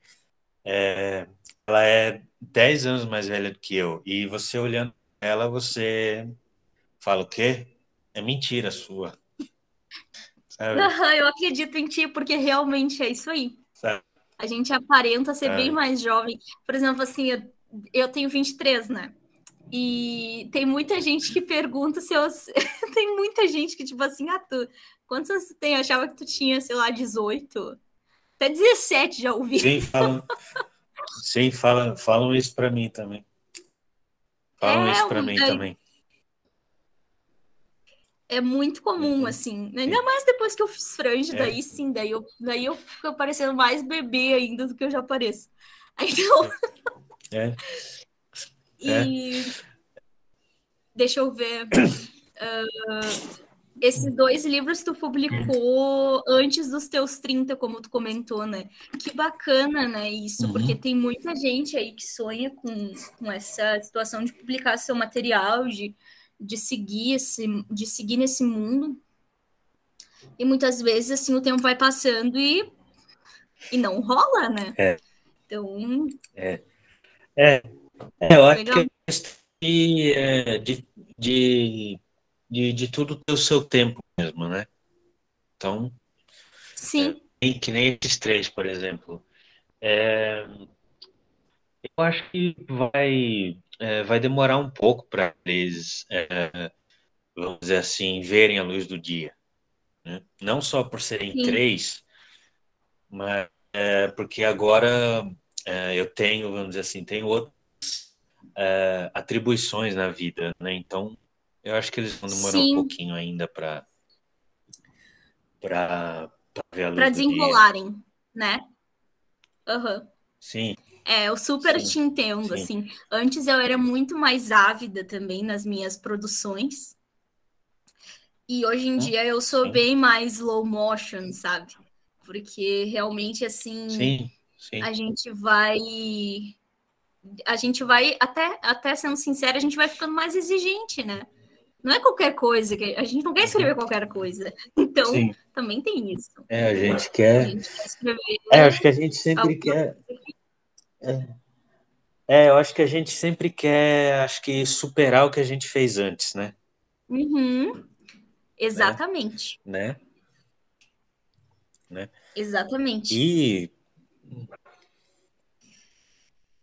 é, ela é 10 anos mais velha do que eu. E você olhando ela, você fala o quê? É mentira sua. Sabe? Eu acredito em ti, porque realmente é isso aí. Sabe? A gente aparenta ser bem mais jovem. Por exemplo, assim, eu, tenho 23, né? E tem muita gente que pergunta se eu. tem muita gente que, tipo assim, ah, tu. Quantos anos tu tem? Eu achava que tu tinha, sei lá, 18. Até 17 já ouvi. Sim, falam, sim, falam, falam isso para mim também. Falam É, isso para mim é- também. É muito comum, Uhum. assim. Ainda mais depois que eu fiz franja, É. daí sim, daí eu, daí eu fico parecendo mais bebê ainda do que eu já pareço. Então, É, e deixa eu ver. Ah, esses dois livros tu publicou antes dos teus 30, como tu comentou, né? Que bacana, né? Isso, Uhum. porque tem muita gente aí que sonha com, com essa situação de publicar seu material, de, de seguir esse, de seguir nesse mundo. E muitas vezes, assim, o tempo vai passando e, e não rola, né? É. Então, é, é, eu acho Legal. que é de, é, de, de, de, de tudo ter o seu tempo mesmo, né? Então, sim. que que nem esses três, por exemplo. É, eu acho que vai, é, vai demorar um pouco para eles, é, vamos dizer assim, verem a luz do dia. né? Não só por serem Sim. três, mas é, porque agora é, eu tenho, vamos dizer assim, tenho outras é, atribuições na vida, né? Então, eu acho que eles vão demorar Sim. um pouquinho ainda para para para do dia. desenrolarem, né? Aham. Sim, É, eu super Sim, te entendo, sim. assim. Antes eu era muito mais ávida também nas minhas produções. E hoje em Hum, dia eu sou bem mais slow motion, sabe? Porque realmente, assim, sim, a gente vai. A gente vai, até, até sendo sincera, a gente vai ficando mais exigente, né? Não é qualquer coisa, que a gente não quer escrever qualquer coisa. Então, Sim. também tem isso. É, a gente A quer. gente quer escrever É, acho que a gente sempre quer. É. É, eu acho que a gente sempre quer, acho que superar o que a gente fez antes, né? Uhum. Exatamente. Né? Exatamente. E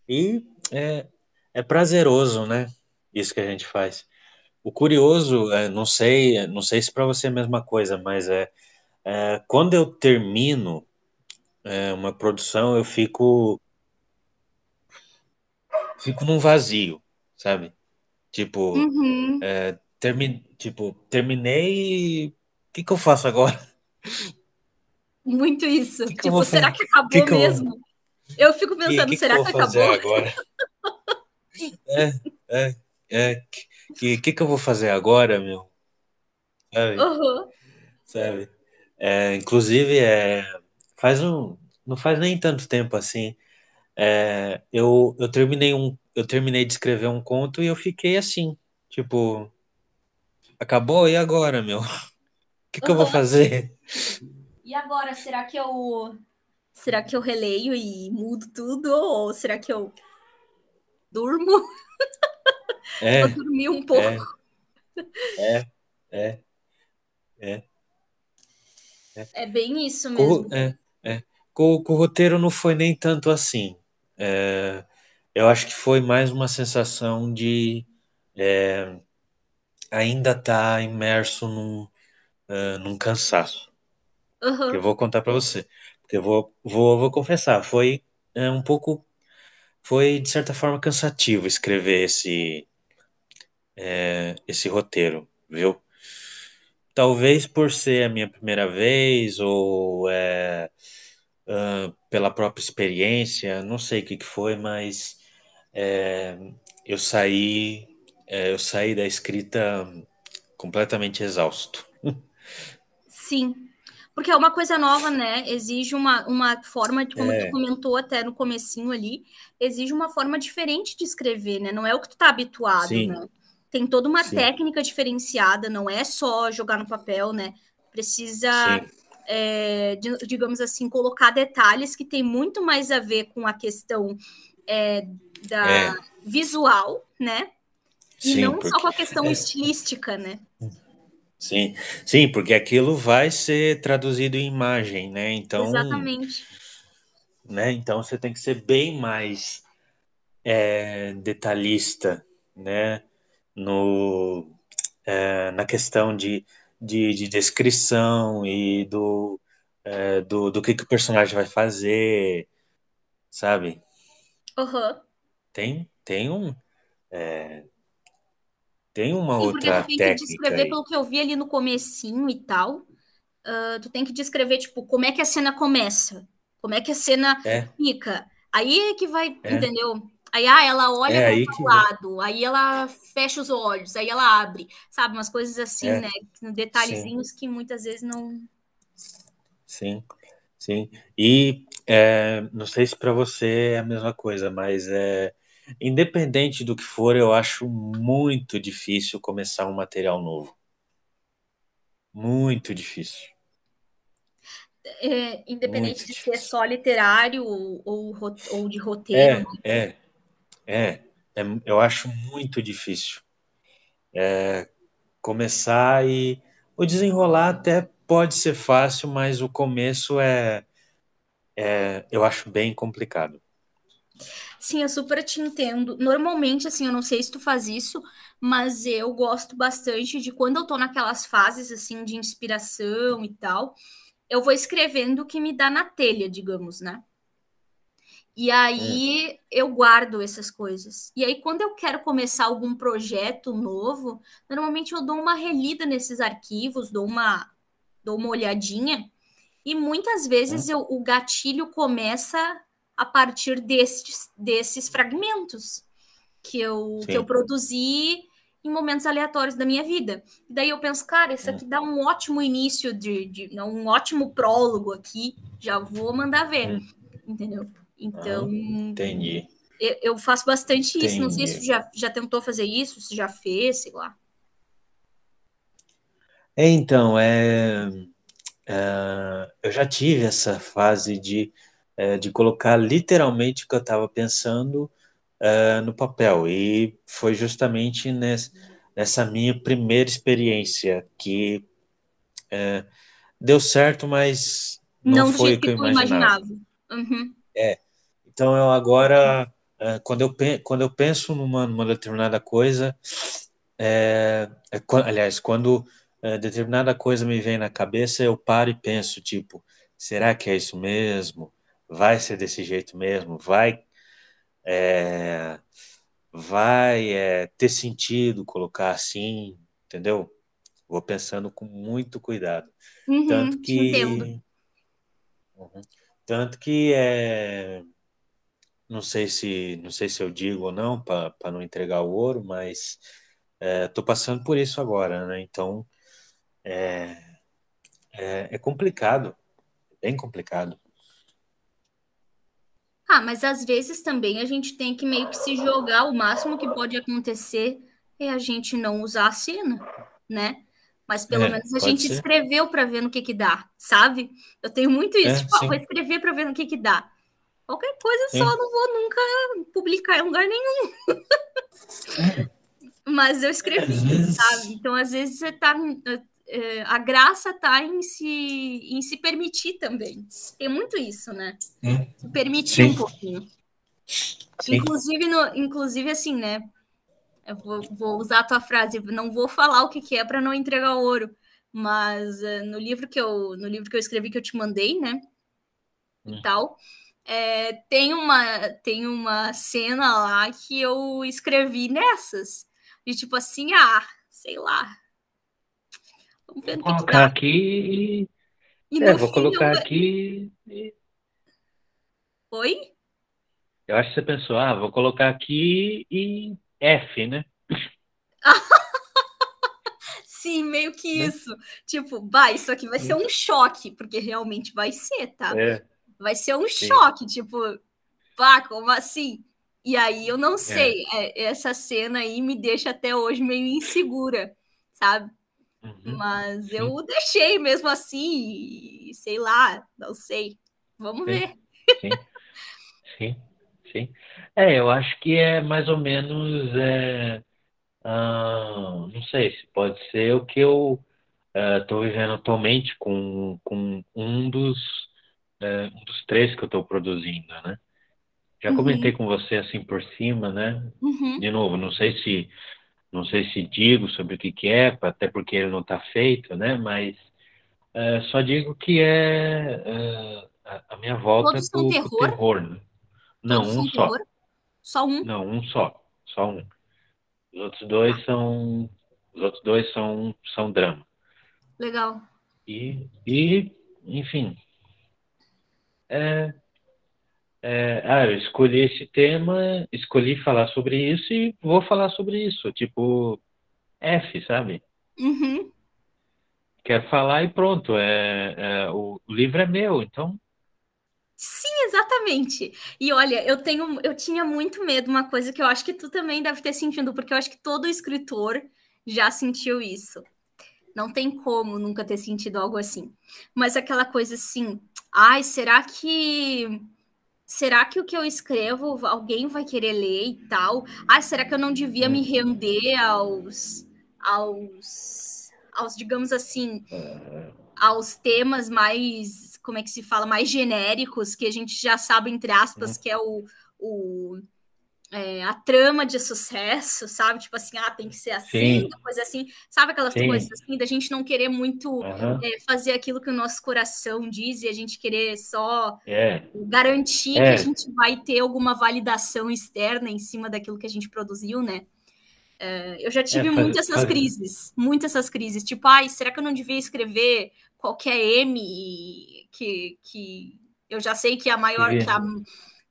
e é, é prazeroso, né? Isso que a gente faz. O curioso, é, não sei, não sei se para você é a mesma coisa, mas é, é quando eu termino é, uma produção, eu fico fico num vazio, sabe? Tipo, Uhum. termi, tipo, terminei, o que que eu faço agora? Muito isso. Que que tipo, será que acabou Que que eu mesmo? Eu fico pensando, será que acabou? agora? É, é, é, que, que que eu vou fazer agora, meu? Sabe? Uhum. Sabe? É, inclusive, é, faz um, não faz nem tanto tempo assim. É, eu, eu terminei um, eu terminei de escrever um conto e eu fiquei assim, tipo, acabou e agora, meu? O que que eu vou Uhum. fazer? E agora, será que eu. Será que eu releio e mudo tudo? Ou será que eu durmo? É, Vou dormir um pouco. é, é, é. É bem isso mesmo. o- é, é. Com, com o roteiro não foi nem tanto assim. É, eu acho que foi mais uma sensação de é, ainda estar imerso num, é, num cansaço. Que eu Uhum. vou contar para você. Porque eu vou, vou, vou confessar, foi é, um pouco foi de certa forma cansativo escrever esse é, esse roteiro, viu? Talvez por ser a minha primeira vez ou é, uh, pela própria experiência, não sei o que, que foi, mas é, eu saí é, eu saí da escrita completamente exausto. Sim, porque é uma coisa nova, né? Exige uma, uma forma, como é. tu comentou até no comecinho ali, exige uma forma diferente de escrever, né? Não é o que tu tá habituado, Sim. né? Tem toda uma Sim. técnica diferenciada, não é só jogar no papel, né? Precisa, é, digamos assim, colocar detalhes que tem muito mais a ver com a questão é, da é. visual, né? E Sim, não porque... só com a questão é. estilística, né? Sim, sim, porque aquilo vai ser traduzido em imagem, né? Então, Exatamente. Né? Então você tem que ser bem mais é, detalhista, né? No, é, na questão de, de, de, descrição e do, é, do, do que, que o personagem vai fazer, sabe? Uhum. Tem, tem um. É, tem uma Sim, outra porque tu tem que descrever aí. pelo que eu vi ali no comecinho e tal. Uh, tu tem que descrever, tipo, como é que a cena começa, como é que a cena é. fica. Aí é que vai, é. entendeu? Aí ah, ela olha é para o lado, aí ela fecha os olhos, aí ela abre, sabe? Umas coisas assim, é. né? Detalhezinhos sim. que muitas vezes não. Sim, sim. E é, não sei se para você é a mesma coisa, mas é, Independente do que for, eu acho muito difícil começar um material novo. Muito difícil. É, independente muito de difícil. ser só literário ou, ou, de roteiro. É, né? é, é, é, eu acho muito difícil. É, começar e o desenrolar até pode ser fácil, mas o começo é, é eu acho bem complicado. Sim, eu super te entendo. Normalmente, assim, eu não sei se tu faz isso, mas eu gosto bastante de quando eu tô naquelas fases, assim, de inspiração e tal, eu vou escrevendo o que me dá na telha, digamos, né? E aí é. eu guardo essas coisas. E aí, quando eu quero começar algum projeto novo, normalmente eu dou uma relida nesses arquivos, dou uma, dou uma olhadinha, e muitas vezes é. eu, o gatilho começa a partir desses, desses fragmentos que eu, que eu produzi em momentos aleatórios da minha vida. E daí eu penso, cara, isso aqui dá um ótimo início de, de um ótimo prólogo aqui, já vou mandar ver, hum. entendeu? Então, ah, entendi. Eu, eu, faço bastante isso. Entendi. Não sei se você já, já tentou fazer isso, se já fez, sei lá. É, então, é, é, eu já tive essa fase de é, de colocar literalmente o que eu estava pensando é, no papel. E foi justamente nessa, nessa minha primeira experiência que é, deu certo, mas não, não foi o que eu imaginava. imaginava. Uhum. É. Então eu agora, é, quando, eu, quando eu penso numa, numa determinada coisa, é, é, aliás, quando determinada coisa me vem na cabeça, eu paro e penso, tipo, será que é isso mesmo? Vai ser desse jeito mesmo, vai é, vai é, ter sentido colocar assim, entendeu? Vou pensando com muito cuidado. Uhum, tanto que uhum, tanto que é não sei se não sei se eu digo ou não para não entregar o ouro, mas estou é, passando por isso agora, né? Então é, é, é complicado, bem complicado. Ah, mas às vezes também a gente tem que meio que se jogar. O máximo que pode acontecer é a gente não usar a cena, né? Mas pelo é, menos a gente ser. escreveu para ver no que que dá, sabe? Eu tenho muito isso, é, tipo, ah, vou escrever para ver no que que dá. Qualquer coisa sim. só não vou nunca publicar em lugar nenhum. Mas eu escrevi, sabe? Então às vezes você tá é, a graça está em se, em se permitir também. Tem muito isso, né? Hum. Se permitir Sim. um pouquinho. Sim. Inclusive, no, inclusive, assim, né? Eu vou, vou, usar a tua frase, não vou falar o que, que é para não entregar ouro, mas uh, no livro que eu no livro que eu escrevi que eu te mandei, né? Hum. E tal, é, tem, uma, tem uma cena lá que eu escrevi nessas. De tipo assim, ah, sei lá. Vamos ver vou colocar aqui. E é, vou colocar eu... aqui. Oi? Eu acho que você pensou, ah, vou colocar aqui e F, né? Sim, meio que né? isso. Tipo, vai, isso aqui vai ser um choque, porque realmente vai ser, tá? É. Vai ser um Sim. choque, tipo, pá, como assim? E aí eu não sei, é. É, essa cena aí me deixa até hoje meio insegura, sabe? Uhum. Mas Sim. eu deixei mesmo assim, sei lá, não sei. Vamos Sim. ver. Sim. Sim. Sim. É, eu acho que é mais ou menos. É, ah, não sei se pode ser o que eu estou é, vivendo atualmente com, com um dos, é, um dos três que eu estou produzindo, né? Já uhum. comentei com você assim por cima, né? Uhum. De novo, não sei se não sei se digo sobre o que, que é, até porque ele não está feito, né? Mas é, só digo que é, é a minha volta Todos pro, terror? pro terror, né? Não, Todos um só. Terror? Só um? Não, um só, só um. Os outros dois são os outros dois são são drama. Legal. E, e enfim, é, é, ah, eu escolhi esse tema, escolhi falar sobre isso e vou falar sobre isso, tipo F, sabe? Uhum. Quero falar e pronto. É, é, o livro é meu, então. Sim, exatamente. E olha, eu tenho, eu tinha muito medo, uma coisa que eu acho que tu também deve ter sentido, porque eu acho que todo escritor já sentiu isso. Não tem como nunca ter sentido algo assim. Mas aquela coisa assim, ai, será que será que o que eu escrevo alguém vai querer ler e tal? Ah, será que eu não devia me render aos, aos, aos digamos assim, aos temas mais, como é que se fala, mais genéricos, que a gente já sabe, entre aspas, que é o, o é, a trama de sucesso, sabe? Tipo assim, ah, tem que ser assim, coisa assim. Sabe aquelas Sim. coisas assim, da gente não querer muito uhum. é, fazer aquilo que o nosso coração diz e a gente querer só é. garantir que a é. gente vai ter alguma validação externa em cima daquilo que a gente produziu, né? É, eu já tive é, muitas essas crises, muitas essas crises. Tipo, ai, será que eu não devia escrever qualquer M que, que eu já sei que a maior... Que a,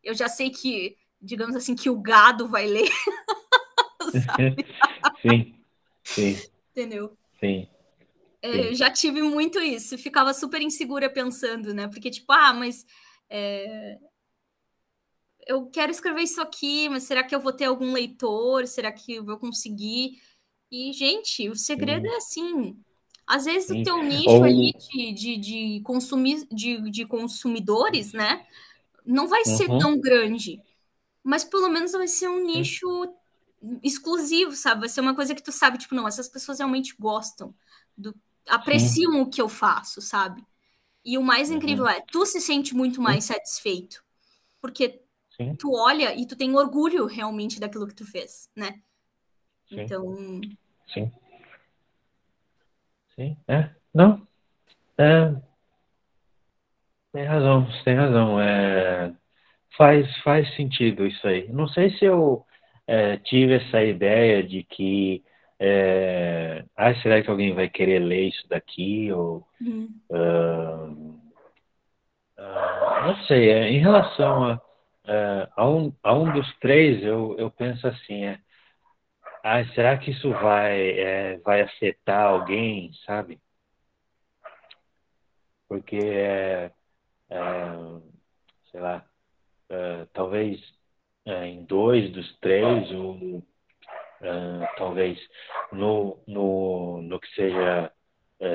eu já sei que digamos assim, que o gado vai ler. sim, sim. Entendeu? Sim. É, já tive muito isso, ficava super insegura pensando, né? Porque, tipo, ah, mas é... eu quero escrever isso aqui, mas será que eu vou ter algum leitor? Será que eu vou conseguir? E, gente, o segredo Sim. é assim. Às vezes Sim. o teu nicho Ou... ali de, de, de, consumir, de, de consumidores, né? Não vai uhum. ser tão grande mas pelo menos vai ser um nicho exclusivo, sabe? Vai ser uma coisa que tu sabe, tipo, não, essas pessoas realmente gostam, do, apreciam Sim. o que eu faço, sabe? E o mais uhum. incrível é, tu se sente muito mais Sim. satisfeito, porque Sim. tu olha e tu tem orgulho realmente daquilo que tu fez, né? Então. Sim. Sim, é. Não. É. Tem razão, tem razão. É Faz, faz sentido isso aí. Não sei se eu é, tive essa ideia de que é, ah, será que alguém vai querer ler isso daqui? Ou, uhum. uh, uh, não sei, é, em relação a, uh, a, um, a um dos três, eu, eu penso assim, é, ah, será que isso vai, é, vai afetar alguém, sabe? Porque, é, sei lá, uh, talvez uh, em dois dos três, ou uh, talvez no, no, no que seja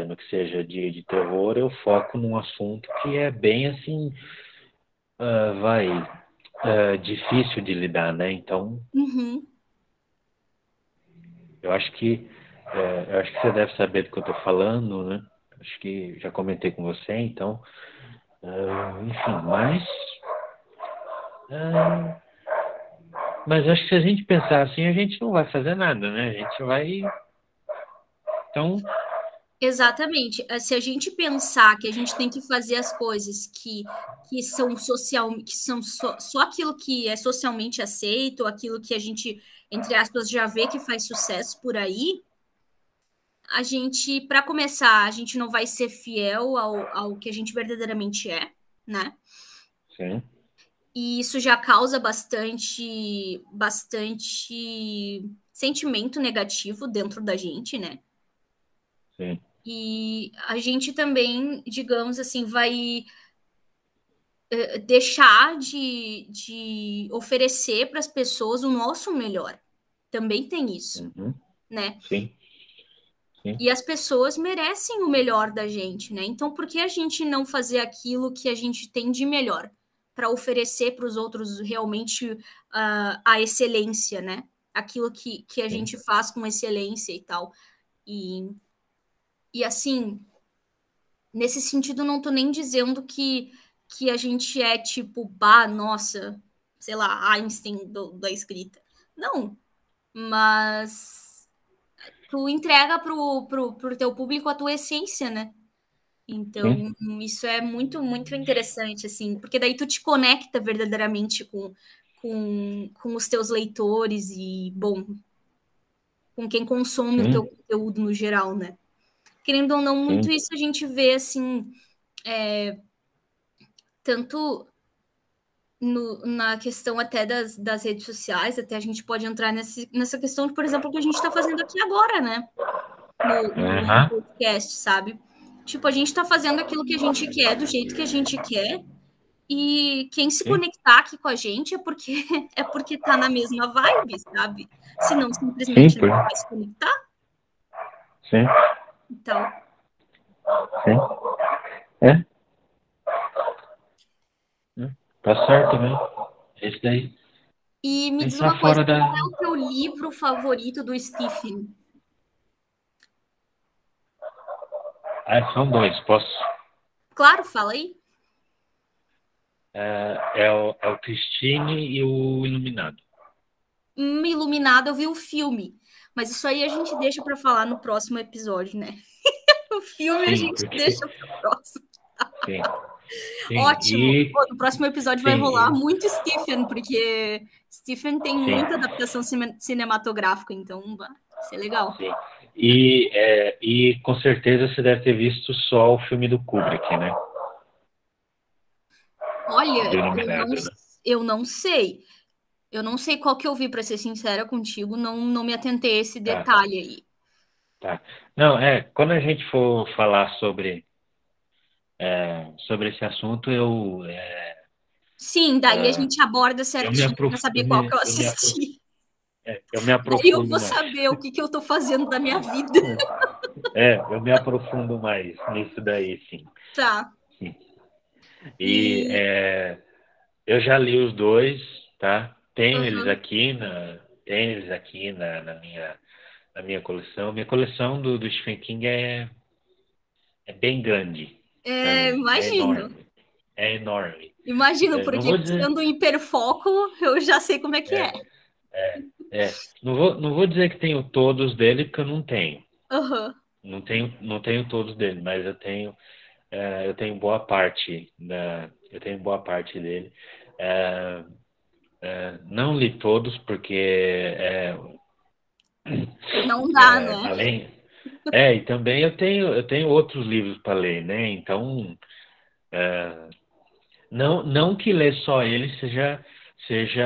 no que seja de, de terror, eu foco num assunto que é bem assim, vai, difícil de lidar, né? Então, uhum. eu acho que eu acho que você deve saber do que eu estou falando, né? Acho que já comentei com você, então, enfim, mas ah, mas acho que se a gente pensar assim, a gente não vai fazer nada, né? A gente vai. Então, Exatamente. Eh, se a gente pensar que a gente tem que fazer as coisas que, que são social, que são só, só aquilo que é socialmente aceito, aquilo que a gente, entre aspas, já vê que faz sucesso por aí, a gente, para começar, a gente não vai ser fiel ao, ao que a gente verdadeiramente é, né? Sim. E isso já causa bastante, bastante sentimento negativo dentro da gente, né? Sim. E a gente também, digamos assim, vai uh, deixar de, de oferecer para as pessoas o nosso melhor. Também tem isso, uhum. né? Sim. Sim. E as pessoas merecem o melhor da gente, né? Então, por que a gente não fazer aquilo que a gente tem de melhor para oferecer para os outros realmente uh, a excelência, né? Aquilo que, que a Sim. gente faz com excelência e tal. E e assim, nesse sentido, não tô nem dizendo que, que a gente é tipo, bah, nossa, sei lá, Einstein do, da escrita. Não. Mas tu entrega pro, pro, pro teu público a tua essência, né? Então, Sim. isso é muito, muito interessante, assim, porque daí tu te conecta verdadeiramente com, com, com os teus leitores e, bom, com quem consome Sim. o teu conteúdo no geral, né? querendo ou não, muito Sim. isso a gente vê assim, é, tanto no, na questão até das, das redes sociais, até a gente pode entrar nesse, nessa questão, por exemplo, que a gente está fazendo aqui agora, né? No, uhum. no podcast, sabe? Tipo, a gente está fazendo aquilo que a gente quer, do jeito que a gente quer, e quem se Sim. conectar aqui com a gente é porque é porque tá na mesma vibe, sabe? Se não, simplesmente Sim, não vai se conectar. Sim. Então. Sim. É. é. Tá certo. Né? É isso daí. E me diz uma coisa, da... qual é o teu livro favorito do Stephen? Ah, são dois, posso? Claro, fala aí. É, é, o, é o Christine e o Iluminado. Hum, Iluminado, eu vi o filme. Mas isso aí a gente deixa para falar no próximo episódio, né? o filme Sim, a gente porque... deixa para o próximo. Sim. Sim. Ótimo. E... Pô, no próximo episódio Sim. vai rolar muito Stephen, porque Stephen tem muita adaptação cinematográfica, então vai ser legal. Sim. E, é, e com certeza você deve ter visto só o filme do Kubrick, né? Olha, eu não, né? eu não sei. Eu não sei qual que eu vi, para ser sincera contigo, não, não me atentei a esse tá. detalhe aí. Tá. Não, é, quando a gente for falar sobre, é, sobre esse assunto, eu. É, Sim, daí é, a gente aborda certinho para saber qual que eu assisti. É, eu me aprofundo. Aí eu vou mais. saber o que, que eu estou fazendo da minha vida. É, eu me aprofundo mais nisso daí, sim. Tá. Sim. E, e... É, eu já li os dois, tá? Tenho uhum. eles aqui na tenho eles aqui na, na, minha na minha coleção. Minha coleção do, do Stephen King é é bem grande. É, imagino. É enorme. É enorme. Imagino, é, porque dizer... sendo hiperfoco, eu já sei como é que é. É, é. Não, vou, não vou dizer que tenho todos dele, porque eu não tenho. Uhum. Não tenho, não tenho todos dele, mas eu tenho, é, eu tenho boa parte da, eu tenho boa parte dele. É, é, não li todos porque é, não dá, é, né? Além, é, e também eu tenho eu tenho outros livros para ler, né? Então não não que ler só ele seja seja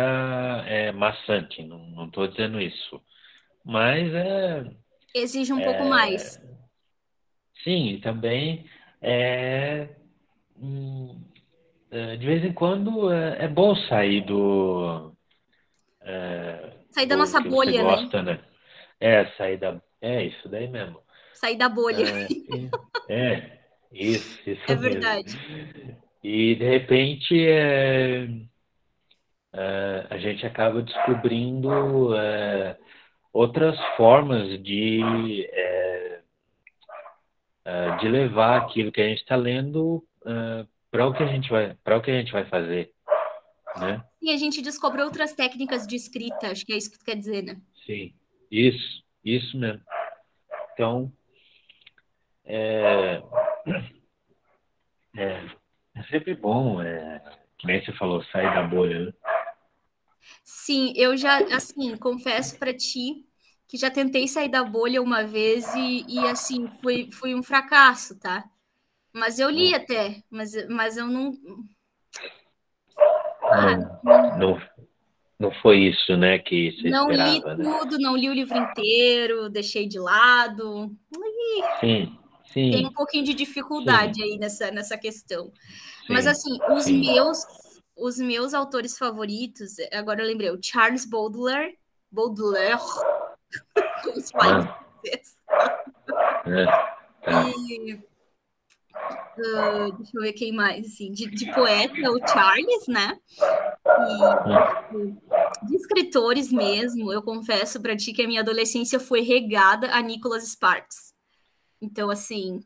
é, maçante, não estou dizendo isso, mas é exige um pouco mais. Sim, também é hum, é, de vez em quando é, é bom sair do. É, sair da nossa bolha, né? gosta, né? né? É, sair da. É, isso daí mesmo. Sair da bolha. É, é isso, isso É mesmo. verdade. E de repente é, é, a gente acaba descobrindo é, outras formas de, é, de levar aquilo que a gente está lendo para o que a gente vai para o que a gente vai fazer, né? E a gente descobre outras técnicas de escrita, acho que é isso que tu quer dizer, né? Sim, isso, isso mesmo. Então, é, é, é sempre bom, é, que nem você falou, sair da bolha, né? Sim, eu já, assim, confesso para ti que já tentei sair da bolha uma vez e, e assim, foi, foi um fracasso, tá? Mas eu li até, mas, mas eu não. Ah, não, não, não foi isso, né, que você não esperava, li né? tudo, não li o livro inteiro, deixei de lado. E Sim, sim. tem um pouquinho de dificuldade aí nessa, nessa questão. sim, Mas assim, os sim. meus os meus autores favoritos, agora eu lembrei, o Charles Baudelaire, Baudelaire, como se fala em Ah. francês. É. E, ah, deixa eu ver quem mais, assim, de, de poeta, o Charles, né? E de escritores mesmo, eu confesso para ti que a minha adolescência foi regada a Nicholas Sparks. Então, assim,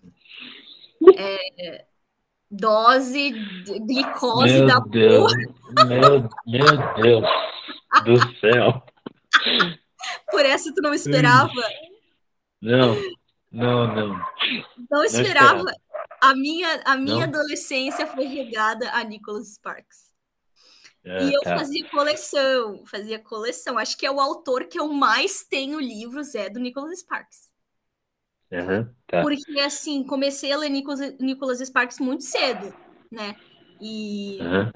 é, dose, de glicose da Meu Deus, meu, meu Deus do céu. Por essa tu não esperava? Não, não, não. Não esperava. esperava. A minha, a minha Não? adolescência foi regada a Nicholas Sparks. É, E eu tá. fazia coleção, fazia coleção. Acho que é o autor que eu mais tenho livros é do Nicholas Sparks. Aham, tá. Porque, assim, comecei a ler Nicholas, Nicholas Sparks muito cedo, né? E, Aham,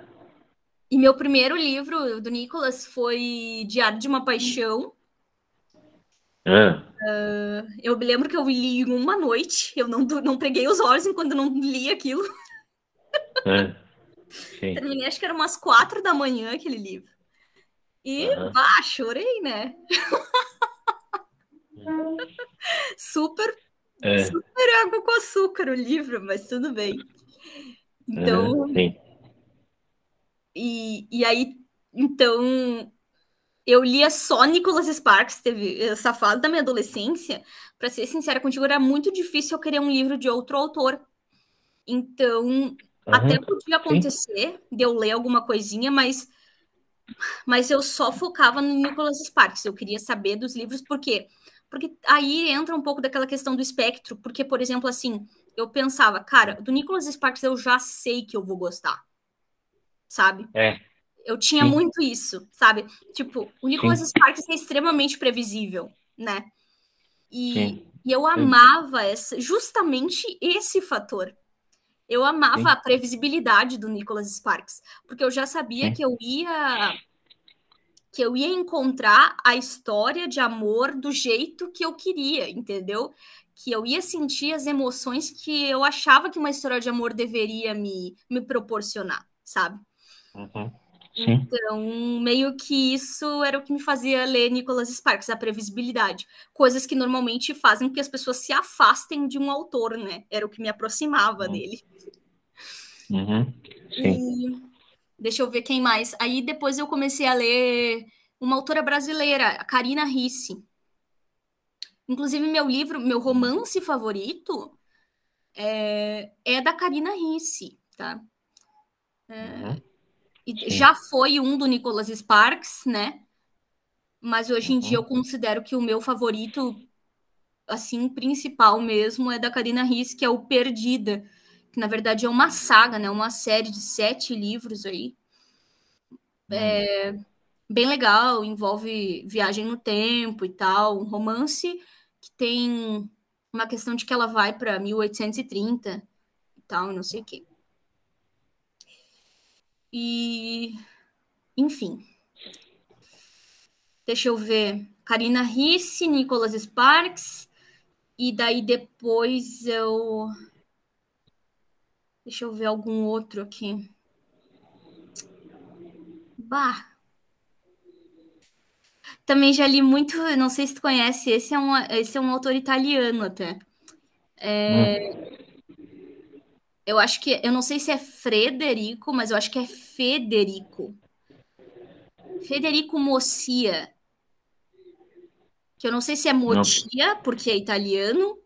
e meu primeiro livro do Nicholas foi Diário de uma Paixão. ah, Eu me lembro que eu li em uma noite. Eu não, não preguei os olhos enquanto não li aquilo. Terminei, acho que era umas quatro da manhã aquele livro. E, Aham. bah, chorei, né? Super, É, super água com açúcar o livro, mas tudo bem. Então, aham, sim. e, e aí, então, eu lia só Nicholas Sparks, teve essa fase da minha adolescência. Para ser sincera contigo, era muito difícil eu querer um livro de outro autor. Então, até Aham, podia acontecer de eu ler alguma coisinha, mas, mas eu só focava no Nicholas Sparks. Eu queria saber dos livros, por quê? Porque aí entra um pouco daquela questão do espectro, porque, por exemplo, assim, eu pensava, cara, do Nicholas Sparks eu já sei que eu vou gostar, sabe? É, Eu tinha Sim. muito isso, sabe? Tipo, o Nicholas Sparks é extremamente previsível, né? E, sim. e eu amava essa, justamente esse fator. Eu amava Sim. a previsibilidade do Nicholas Sparks, porque eu já sabia Sim. que eu ia que eu ia encontrar a história de amor do jeito que eu queria, entendeu? Que eu ia sentir as emoções que eu achava que uma história de amor deveria me, me proporcionar, sabe? Uhum, sim. Então, meio que isso era o que me fazia ler Nicholas Sparks, a previsibilidade. Coisas que normalmente fazem com que as pessoas se afastem de um autor, né? Era o que me aproximava Hum. dele. Uhum, sim. E deixa eu ver quem mais. Aí depois eu comecei a ler uma autora brasileira, a Karina Risse. Inclusive, meu livro, meu romance favorito é, é da Karina Risse, tá? Uhum, E Sim. já foi um do Nicholas Sparks, né? Mas hoje em Uhum. dia eu considero que o meu favorito, assim, principal mesmo, é da Karina Risse, que é o Perdida, que na verdade é uma saga, né? Uma série de sete livros aí. É bem legal, envolve viagem no tempo e tal, um romance que tem uma questão de que ela vai para 1830 e tal, não sei o quê. E, enfim. Deixa eu ver. Karina Risse, Nicholas Sparks. E daí depois eu. Deixa eu ver algum outro aqui. Bah. Também já li muito, não sei se tu conhece, esse é um, esse é um autor italiano até. É, eu acho que, eu não sei se é Frederico, mas eu acho que é Federico. Federico Mossia. Que eu não sei se é Motia, porque é italiano.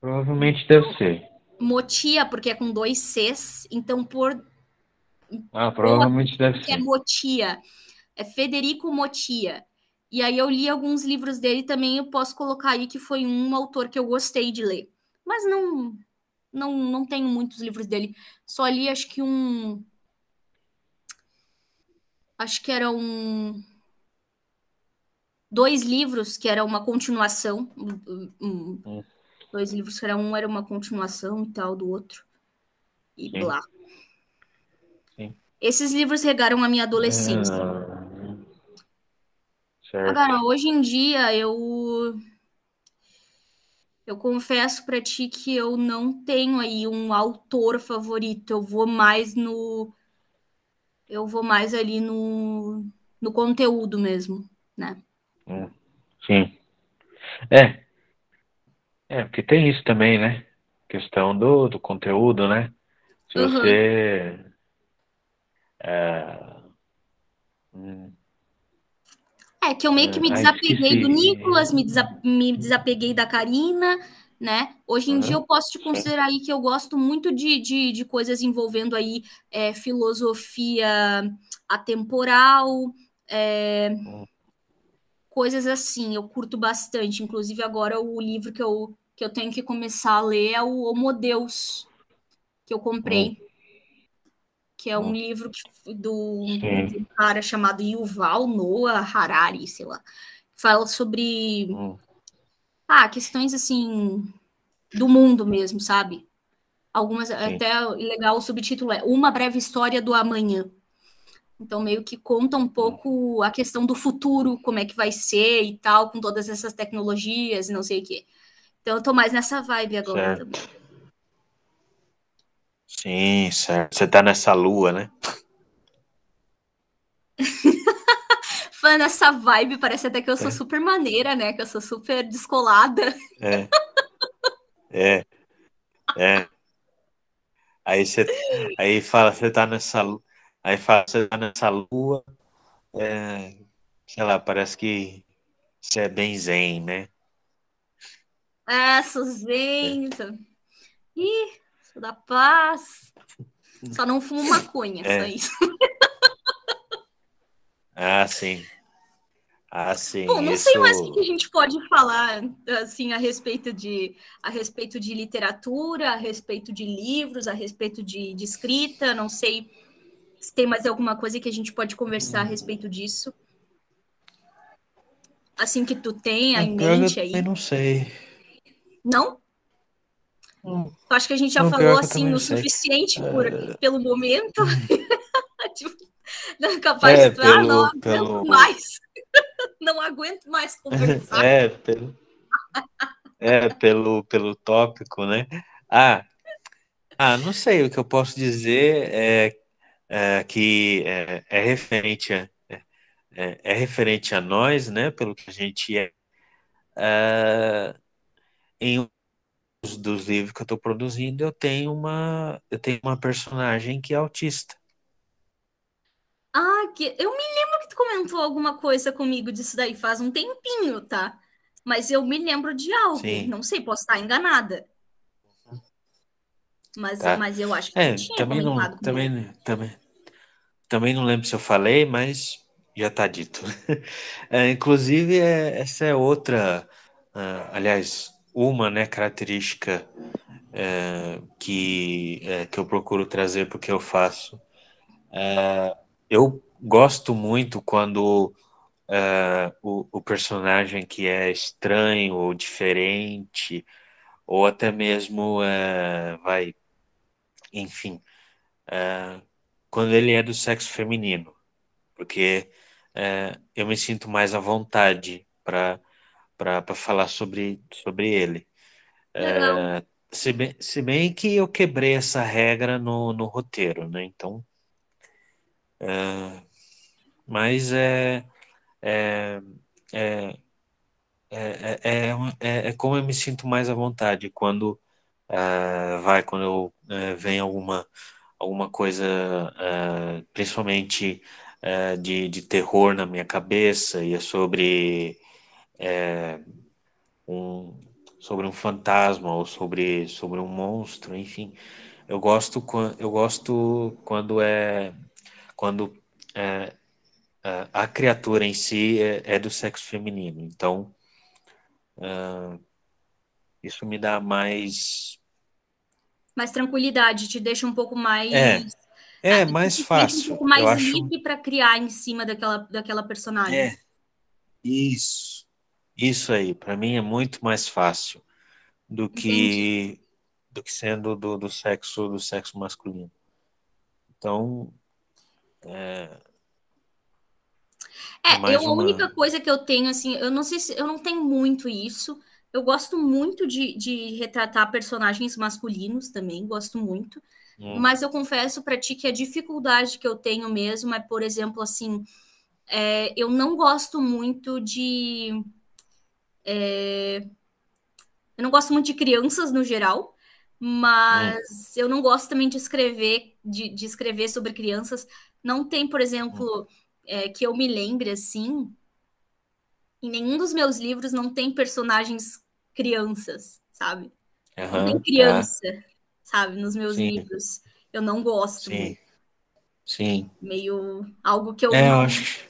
Provavelmente deve ser. Motia, porque é com dois Cs. Então, por Ah, provavelmente deve é ser. Motia. É Federico Motia. E aí eu li alguns livros dele também, eu posso colocar aí que foi um autor que eu gostei de ler. mas não, não, não tenho muitos livros dele. Só li, acho que um. Acho que era um. Dois livros que era uma continuação. Um, hum. Dois livros que era um era uma continuação e tal do outro. E Sim. blá. Sim. Esses livros regaram a minha adolescência. Ah, Agora, hoje em dia, eu eu confesso para ti que eu não tenho aí um autor favorito. Eu vou mais no. Eu vou mais ali no, no conteúdo mesmo, né? Hum, sim. É. É, porque tem isso também, né? Questão do, do conteúdo, né? Se uhum. você. É, hum, é, que eu meio que me é, desapeguei do Nicolas, me, desa me desapeguei da Karina, né? Hoje em uhum. dia eu posso te considerar aí que eu gosto muito de, de, de coisas envolvendo aí é, filosofia atemporal, é, uhum. Coisas assim, eu curto bastante. Inclusive, agora o livro que eu, que eu tenho que começar a ler é o Homo Deus, que eu comprei. Uhum que é um hum. livro que, do, um cara chamado Yuval Noah Harari, sei lá, fala sobre hum. ah, questões assim do mundo mesmo, sabe? Algumas Sim. até legal o subtítulo é Uma breve história do amanhã. Então meio que conta um pouco a questão do futuro, como é que vai ser e tal, com todas essas tecnologias e não sei o quê. Então eu tô mais nessa vibe agora certo. também. Sim, certo. Você tá nessa lua, né? Falando nessa vibe, parece até que eu sou é. super maneira, né? Que eu sou super descolada. É. É. É. Aí você aí fala, você tá nessa aí você tá nessa lua, é, sei lá, parece que você é bem zen, né? É, sou zen. É. Ih, sou da paz. Só não fumo maconha, é. só isso. Ah, sim. Ah, sim. Bom, não isso... sei mais o que a gente pode falar assim a respeito de a respeito de literatura, a respeito de livros, a respeito de, de escrita. Não sei se tem mais alguma coisa que a gente pode conversar a respeito disso. Assim que tu tenha em mente aí. Eu não sei. Não? Hum. Acho que a gente já não, falou assim o suficiente por, é... pelo momento. tipo, não capaz é, de ah, não aguento pelo... mais. não aguento mais conversar. É, pelo, é, pelo, pelo tópico, né? Ah, ah, não sei, o que eu posso dizer é, é que é, é referente a, é, é, referente a nós, né? Pelo que a gente é, é em dos livros que eu estou produzindo, eu tenho uma eu tenho uma personagem que é autista. Ah, que eu me lembro que tu comentou alguma coisa comigo disso daí faz um tempinho, tá? Mas eu me lembro de algo. Sim. Não sei, posso estar enganada. Mas, tá. mas eu acho que é, tinha também não, também, também, também não lembro se eu falei, mas já está dito. É, inclusive, é, essa é outra. Uh, aliás, uma né, característica é, que, é, que eu procuro trazer porque eu faço. É, eu gosto muito quando o, o, personagem que é estranho ou diferente, ou até mesmo vai, enfim, é, quando ele é do sexo feminino, porque eu me sinto mais à vontade para falar sobre, sobre ele. É, se, bem, se bem que eu quebrei essa regra no, no roteiro, né? Então. É, mas é, é, é, é, é, é, é, como eu me sinto mais à vontade quando é, vai, quando eu é, vem alguma, alguma coisa, é, principalmente é, de, de terror na minha cabeça e é sobre um, sobre um fantasma ou sobre, sobre um monstro, enfim. Eu gosto, eu gosto quando é quando a criatura em si é, é do sexo feminino. Então, uh, isso me dá mais. Mais tranquilidade, te deixa um pouco mais. É, é ah, mais fácil. Um pouco mais livre acho... para criar em cima daquela, daquela personagem. É, isso. Isso aí, para mim é muito mais fácil do que Entendi. do que sendo do, do sexo do sexo masculino. Então, é, é, eu, uma... a única coisa que eu tenho, assim, eu não sei se eu não tenho muito isso. Eu gosto muito de, de retratar personagens masculinos também, gosto muito. Hum. Mas eu confesso para ti que a dificuldade que eu tenho mesmo é, por exemplo, assim, é, eu não gosto muito de. É, eu não gosto muito de crianças no geral, mas hum. eu não gosto também de escrever, de, de escrever sobre crianças. Não tem, por exemplo. Hum é, que eu me lembre assim, em nenhum dos meus livros não tem personagens crianças, sabe? Uhum, não tem criança, é. sabe? Nos meus Sim. livros. Eu não gosto. Sim. Sim. Meio algo que eu. É, eu acho.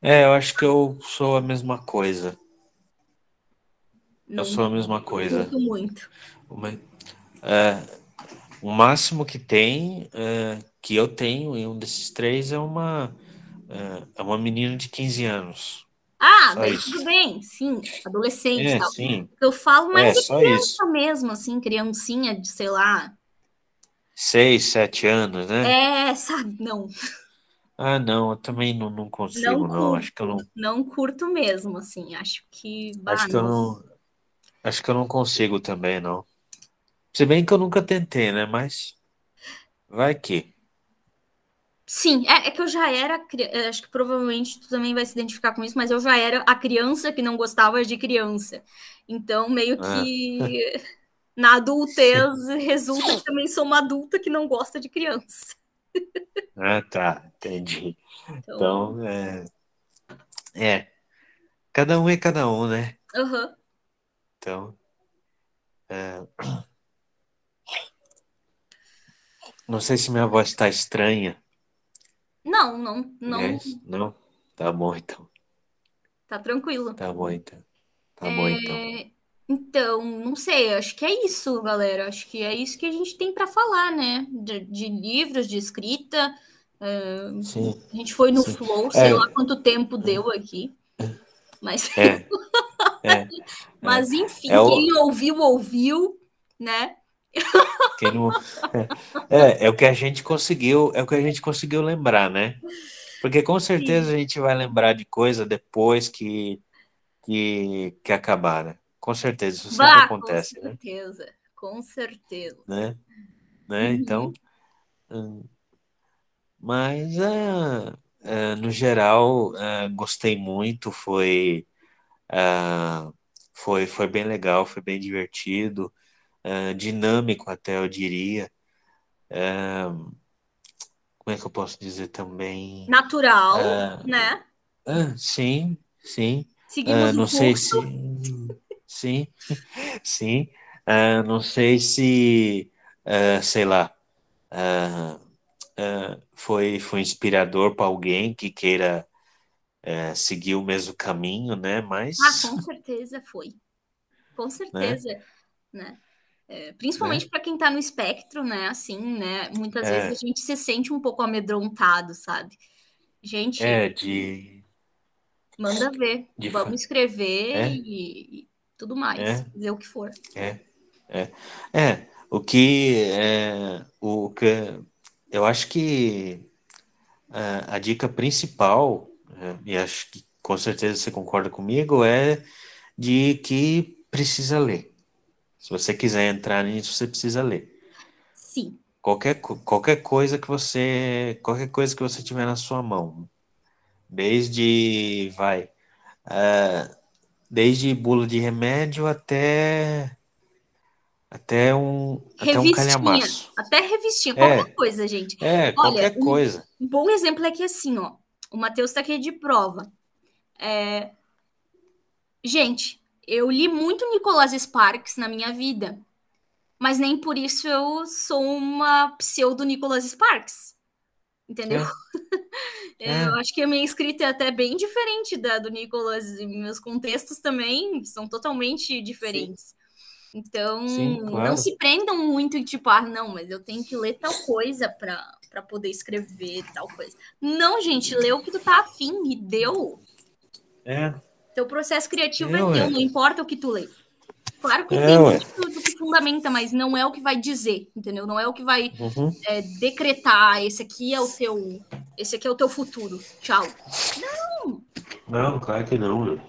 É, eu acho que eu sou a mesma coisa. Não, eu sou a mesma coisa. Muito. Uma, é, o máximo que tem é, que eu tenho em um desses três é uma é, é uma menina de 15 anos. Ah, mas tudo bem, sim, adolescente. É, tal. sim. Eu falo mais é, de criança isso. mesmo, assim, criancinha de, sei lá. Seis, sete anos, né? É, sabe, não. Ah, não, eu também não, não consigo, não, curto, não. Acho que eu não. Não curto mesmo, assim. Acho que. Bah, acho que eu não. Acho que eu não consigo também, não. Se bem que eu nunca tentei, né? Mas vai que. Sim, é, é, que eu já era, é, acho que provavelmente tu também vai se identificar com isso, mas eu já era a criança que não gostava de criança. Então, meio que ah. na adultez Sim. resulta que também sou uma adulta que não gosta de criança. Ah, tá, entendi. Então, então é, é, cada um é cada um, né? Uhum. Então, é... não sei se minha voz está estranha. Não, não, não. É não? Tá bom, então. Tá tranquilo. Tá bom, então. Tá é... bom, então. Então, não sei, acho que é isso, galera. Acho que é isso que a gente tem para falar, né? De, de, livros, de escrita. Uh, sim, a gente foi no sim. Flow, sei é. lá quanto tempo deu aqui. Mas, é. é. Mas enfim, é quem ouviu, ouviu, né? Não... é, é o que a gente conseguiu, é o que a gente conseguiu lembrar, né? Porque com certeza Sim. a gente vai lembrar de coisa depois que, que, que acabar, né? Com certeza, isso sempre bah, acontece, com né? certeza, né? Com certeza. Né? né? Uhum. Então, mas uh, uh, no geral uh, gostei muito, foi, foi, foi bem legal, foi bem divertido uh, dinâmico até, eu diria. Uh, como é que eu posso dizer também? Natural, uh, né? sim, sim. Seguimos não sei se. Sim, sim. não sei se, sei lá, foi, foi inspirador para alguém que queira seguir o mesmo caminho, né? Mas. Ah, com certeza foi. Com né? certeza, né? né? É, principalmente né? para quem está no espectro, né? Assim, né? Muitas é. vezes a gente se sente um pouco amedrontado, sabe? Gente. É, de. Manda ver. De Vamos escrever é. e, e, tudo mais. É. Dizer o que for. É. É. É. O que. É, o que eu acho que a, a dica principal, e acho que com certeza você concorda comigo, é de que precisa ler. Se você quiser entrar nisso, você precisa ler. Sim. Qualquer, qualquer coisa que você qualquer coisa que você tiver na sua mão, desde vai uh, desde bula de remédio até até um até um calhamaço. Até revistinha, qualquer é, coisa, gente. É, Olha, qualquer um, coisa. Um bom exemplo é que assim, ó, o Matheus está aqui de prova. É... Gente, eu li muito Nicholas Sparks na minha vida, mas nem por isso eu sou uma pseudo Nicholas Sparks. entendeu? É. Eu acho que a minha escrita é até bem diferente da do Nicolas, e meus contextos também são totalmente diferentes. Sim. Então, Sim, claro. não se prendam muito em tipo, ah, não, mas eu tenho que ler tal coisa para poder escrever tal coisa. Não, gente, lê o que tu tá afim e deu. É. Teu processo criativo é, é teu, não importa o que tu lê. Claro que é, tem muito do que fundamenta, mas não é o que vai dizer, entendeu? Não é o que vai uhum. é, decretar, esse aqui é o teu. Esse aqui é o teu futuro. Tchau. Não! Não, claro que não,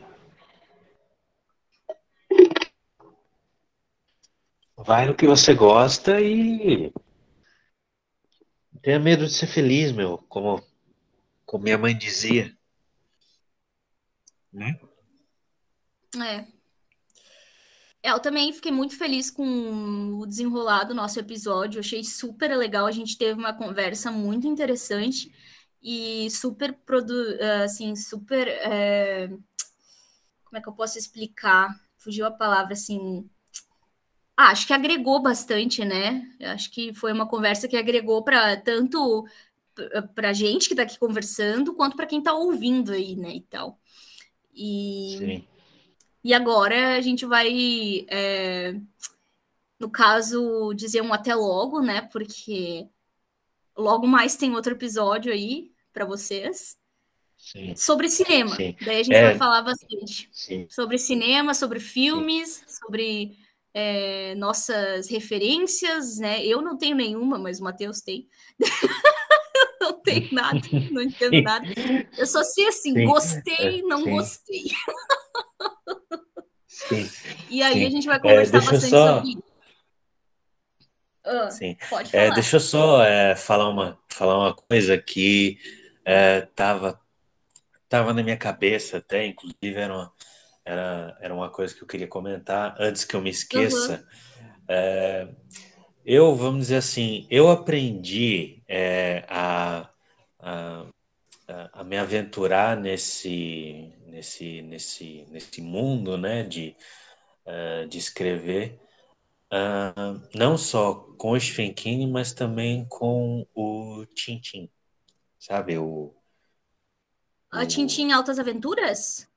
Vai no que você gosta e tenha medo de ser feliz, meu, como, como minha mãe dizia. Né? É. Eu também fiquei muito feliz com o desenrolar do nosso episódio. achei super legal. A gente teve uma conversa muito interessante e super produ assim, super. É... Como é que eu posso explicar? Fugiu a palavra assim. Ah, acho que agregou bastante, né? Acho que foi uma conversa que agregou para tanto para a gente que está aqui conversando, quanto para quem está ouvindo aí, né? E tal. E Sim. E agora a gente vai, é, no caso, dizer um até logo, né? Porque logo mais tem outro episódio aí para vocês. Sim. Sobre cinema. Sim. Daí a gente é... vai falar bastante. Sim. Sobre cinema, sobre filmes, sobre é, nossas referências, né? Eu não tenho nenhuma, mas o Matheus tem. não tenho nada, não entendo nada. Eu só sei assim, gostei, não gostei. Sim. E aí sim. a gente vai conversar é, bastante só... sobre ah, Sim. Pode é, falar. É, deixa eu só é, falar, uma, falar uma coisa que é, tava, na minha cabeça até, inclusive era uma, era, era uma coisa que eu queria comentar antes que eu me esqueça. Uhum. É, eu, vamos dizer assim, eu aprendi é, a, a, a me aventurar nesse, nesse, nesse, nesse mundo né, de, uh, de escrever, uh, não só com o Stephen King, mas também com o Tintin, sabe? O, a Tintin Altas Aventuras?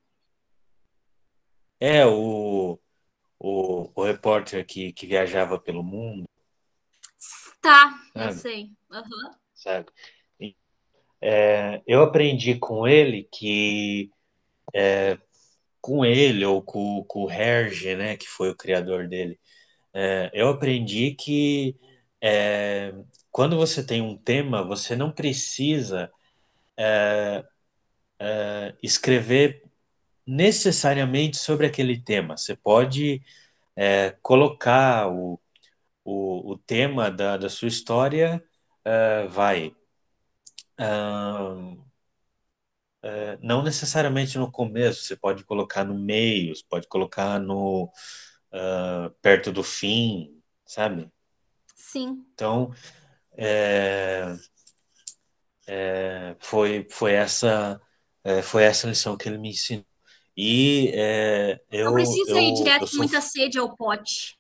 É, o, o, o repórter que, que viajava pelo mundo. Tá, sabe? eu sei. Uhum. Sabe? É, eu aprendi com ele que é, com ele ou com, com o Herge, né, que foi o criador dele, é, eu aprendi que é, quando você tem um tema, você não precisa é, é, escrever necessariamente sobre aquele tema. Você pode é, colocar o, o, o, tema da, da sua história, vai. É, não necessariamente no começo, você pode colocar no meio, você pode colocar no uh, perto do fim, sabe? Sim. Então, é, é, foi, foi, essa, é, foi essa lição que ele me ensinou. E eu. Não precisa eu, ir direto com sou... muita sede ao pote.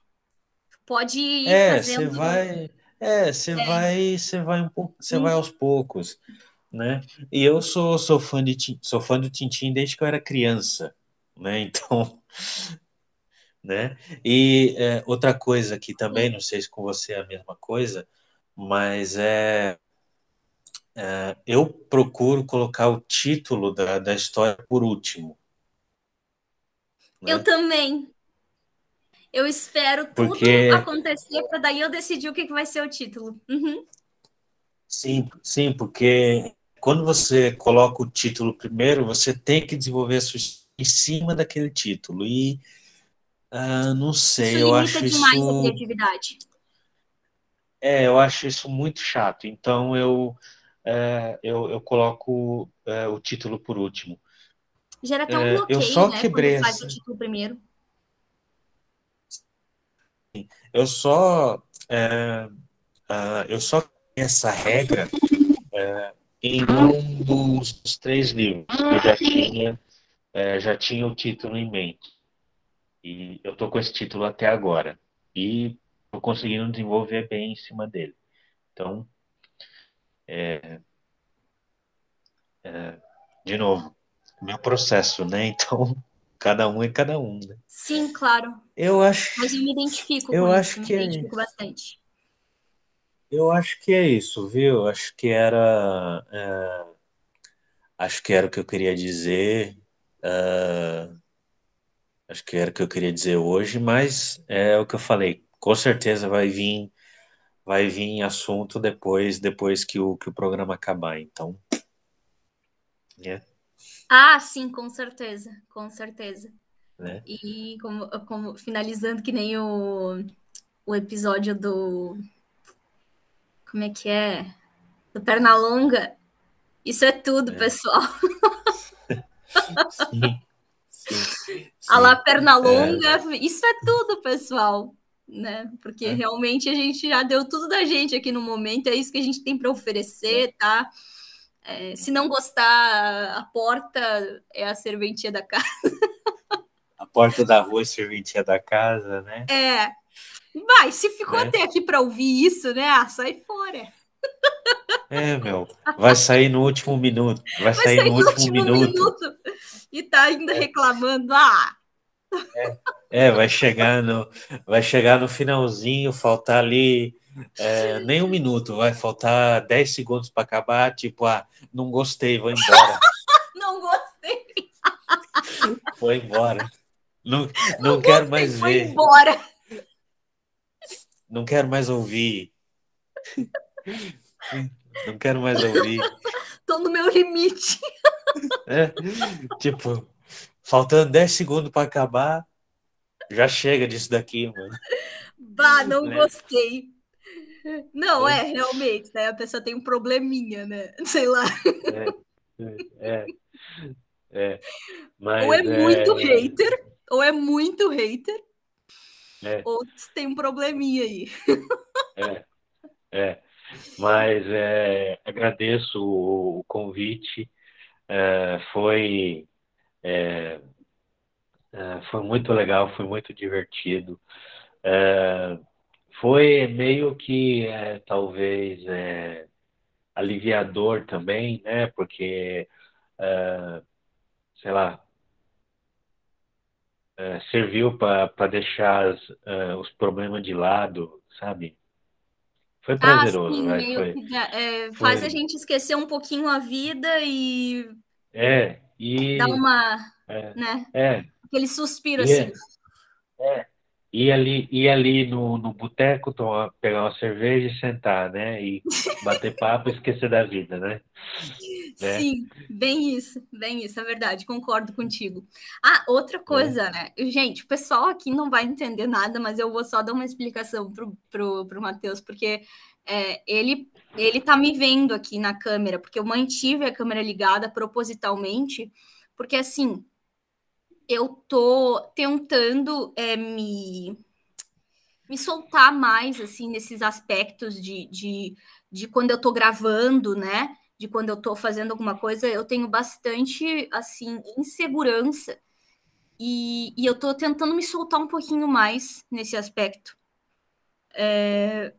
Pode ir é, fazendo. Você vai, é, você é. vai, você vai um pouco, você vai aos poucos né? E eu sou, sou fã de sou fã do Tintin desde que eu era criança, né? Então, né? E é, outra coisa que também não sei se com você é a mesma coisa, mas é, é eu procuro colocar o título da, da história por último. Né? Eu também. Eu espero tudo Porque... acontecer para daí eu decidir o que, que vai ser o título. Uhum. Sim, sim, porque quando você coloca o título primeiro, você tem que desenvolver a sua em cima daquele título. E uh, não sei, isso eu acho demais isso. A criatividade. É, eu acho isso muito chato. Então eu, uh, eu, eu, coloco uh, o título por último. Gera até um é, bloqueio, eu só né? Quebrei faz o título primeiro. Eu só. eu só essa regra em um dos, três livros. Eu já tinha, é, já tinha o título em mente. E eu estou com esse título até agora. E estou conseguindo desenvolver bem em cima dele. Então, é, é, de novo, meu processo, né? Então, cada um é cada um, né? Sim, claro. Eu acho. Mas eu me identifico eu com acho isso, que me é identifico bastante. Eu acho que é isso, viu? Acho que era. é, acho que era o que eu queria dizer. é, acho que era o que eu queria dizer hoje, mas é o que eu falei. Com certeza vai vir, vai vir assunto depois, depois que o, que o programa acabar. Então, né? Ah, sim, com certeza, com certeza. né? E como, como finalizando que nem o, o episódio do como é que é? Do Pernalonga. Isso é tudo, É. pessoal. Sim, sim, A lá. Pernalonga, isso é tudo, pessoal. Né? Porque É. realmente a gente já deu tudo da gente aqui no momento, é isso que a gente tem para oferecer, tá? É, se não gostar, a porta é a serventia da casa. A porta da rua, serventia da casa, né? É. Vai, se ficou Né? até aqui para ouvir isso, né? Ah, sai fora. É, meu. Vai sair no último minuto. Vai, Vai sair sair no último último minuto. minuto e tá ainda reclamando. Ah, É, vai chegar no, vai chegar no finalzinho, faltar ali é, nem um minuto, vai faltar 10 segundos para acabar, tipo, ah, não gostei, vou embora. não gostei. Vou embora. Não, não quero mais Foi ver, embora. Não quero mais ouvir. Não quero mais ouvir. Tô no meu limite. É, tipo, faltando 10 segundos para acabar, já chega disso daqui, mano. Bah, não Né? gostei. Não, É. é, realmente, né? A pessoa tem um probleminha, né? Sei lá. É, é, mas ou é muito é, hater, ou é muito hater, É. ou tem um probleminha aí. É, é, mas é, agradeço o, convite. é, foi, é, é, foi muito legal, foi muito divertido. É, foi meio que é, talvez é, aliviador também, né? Porque, sei lá, é, serviu para deixar as, é, os problemas de lado, sabe? Foi Ah, prazeroso, sim, vai, meio foi. que dá- é, faz Foi. a gente esquecer um pouquinho a vida e É, e dar uma, é, né? é, Aquele suspiro e assim. é, é. Ir ali, ir ali no, no boteco, tomar, pegar uma cerveja e sentar, né? E bater papo e esquecer da vida, né? né? Sim, bem isso, bem isso, é verdade, concordo contigo. Ah, outra coisa, né? Gente, o pessoal aqui não vai entender nada, mas eu vou só dar uma explicação pro, pro, pro Matheus, porque é, ele, ele tá me vendo aqui na câmera, porque eu mantive a câmera ligada propositalmente, porque assim, eu tô tentando é, me, me soltar mais, assim, nesses aspectos de, de, de quando eu tô gravando, né? De quando eu tô fazendo alguma coisa, eu tenho bastante, assim, insegurança. E, e eu tô tentando me soltar um pouquinho mais nesse aspecto. É,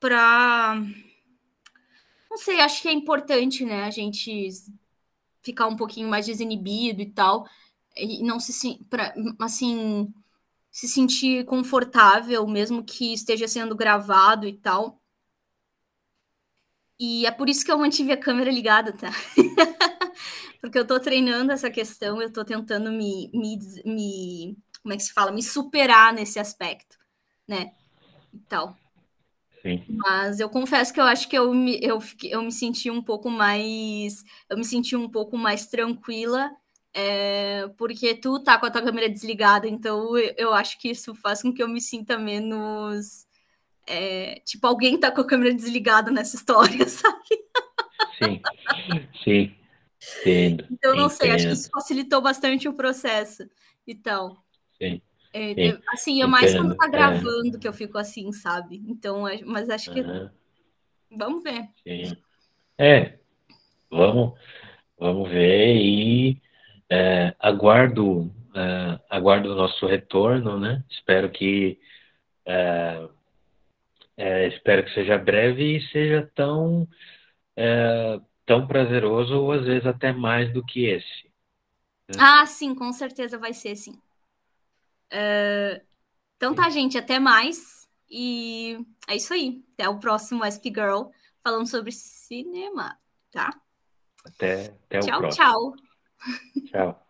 pra. Não sei, acho que é importante, né, a gente ficar um pouquinho mais desinibido e tal. E não se. Pra, assim. Se sentir confortável, mesmo que esteja sendo gravado e tal. E é por isso que eu mantive a câmera ligada, tá? Porque eu tô treinando essa questão, eu tô tentando me, me, me, como é que se fala? Me superar nesse aspecto, né? E tal. Sim. Mas eu confesso que eu acho que eu me, eu, eu me senti um pouco mais. Eu me senti um pouco mais tranquila, é, porque tu tá com a tua câmera desligada, então eu, eu acho que isso faz com que eu me sinta menos. É, tipo, alguém tá com a câmera desligada nessa história, sabe? Sim, sim. Entendo. Então, não sei, acho que entendo. isso facilitou bastante o processo e tal. Sim. É, Sim, assim, é mais quando entendo, tá é. gravando que eu fico assim, sabe? Então, é- mas acho que Aham, vamos ver. sim. É, vamos, vamos ver e é, aguardo, é, aguardo o nosso retorno, né? Espero que é, é, espero que seja breve e seja tão é, tão prazeroso ou às vezes até mais do que esse. Ah, sim, com certeza vai ser, sim. Uh, então tá, gente, até mais. E é isso aí. Até o próximo SP Girl falando sobre cinema, tá? Até, até tchau, o próximo. Tchau, tchau.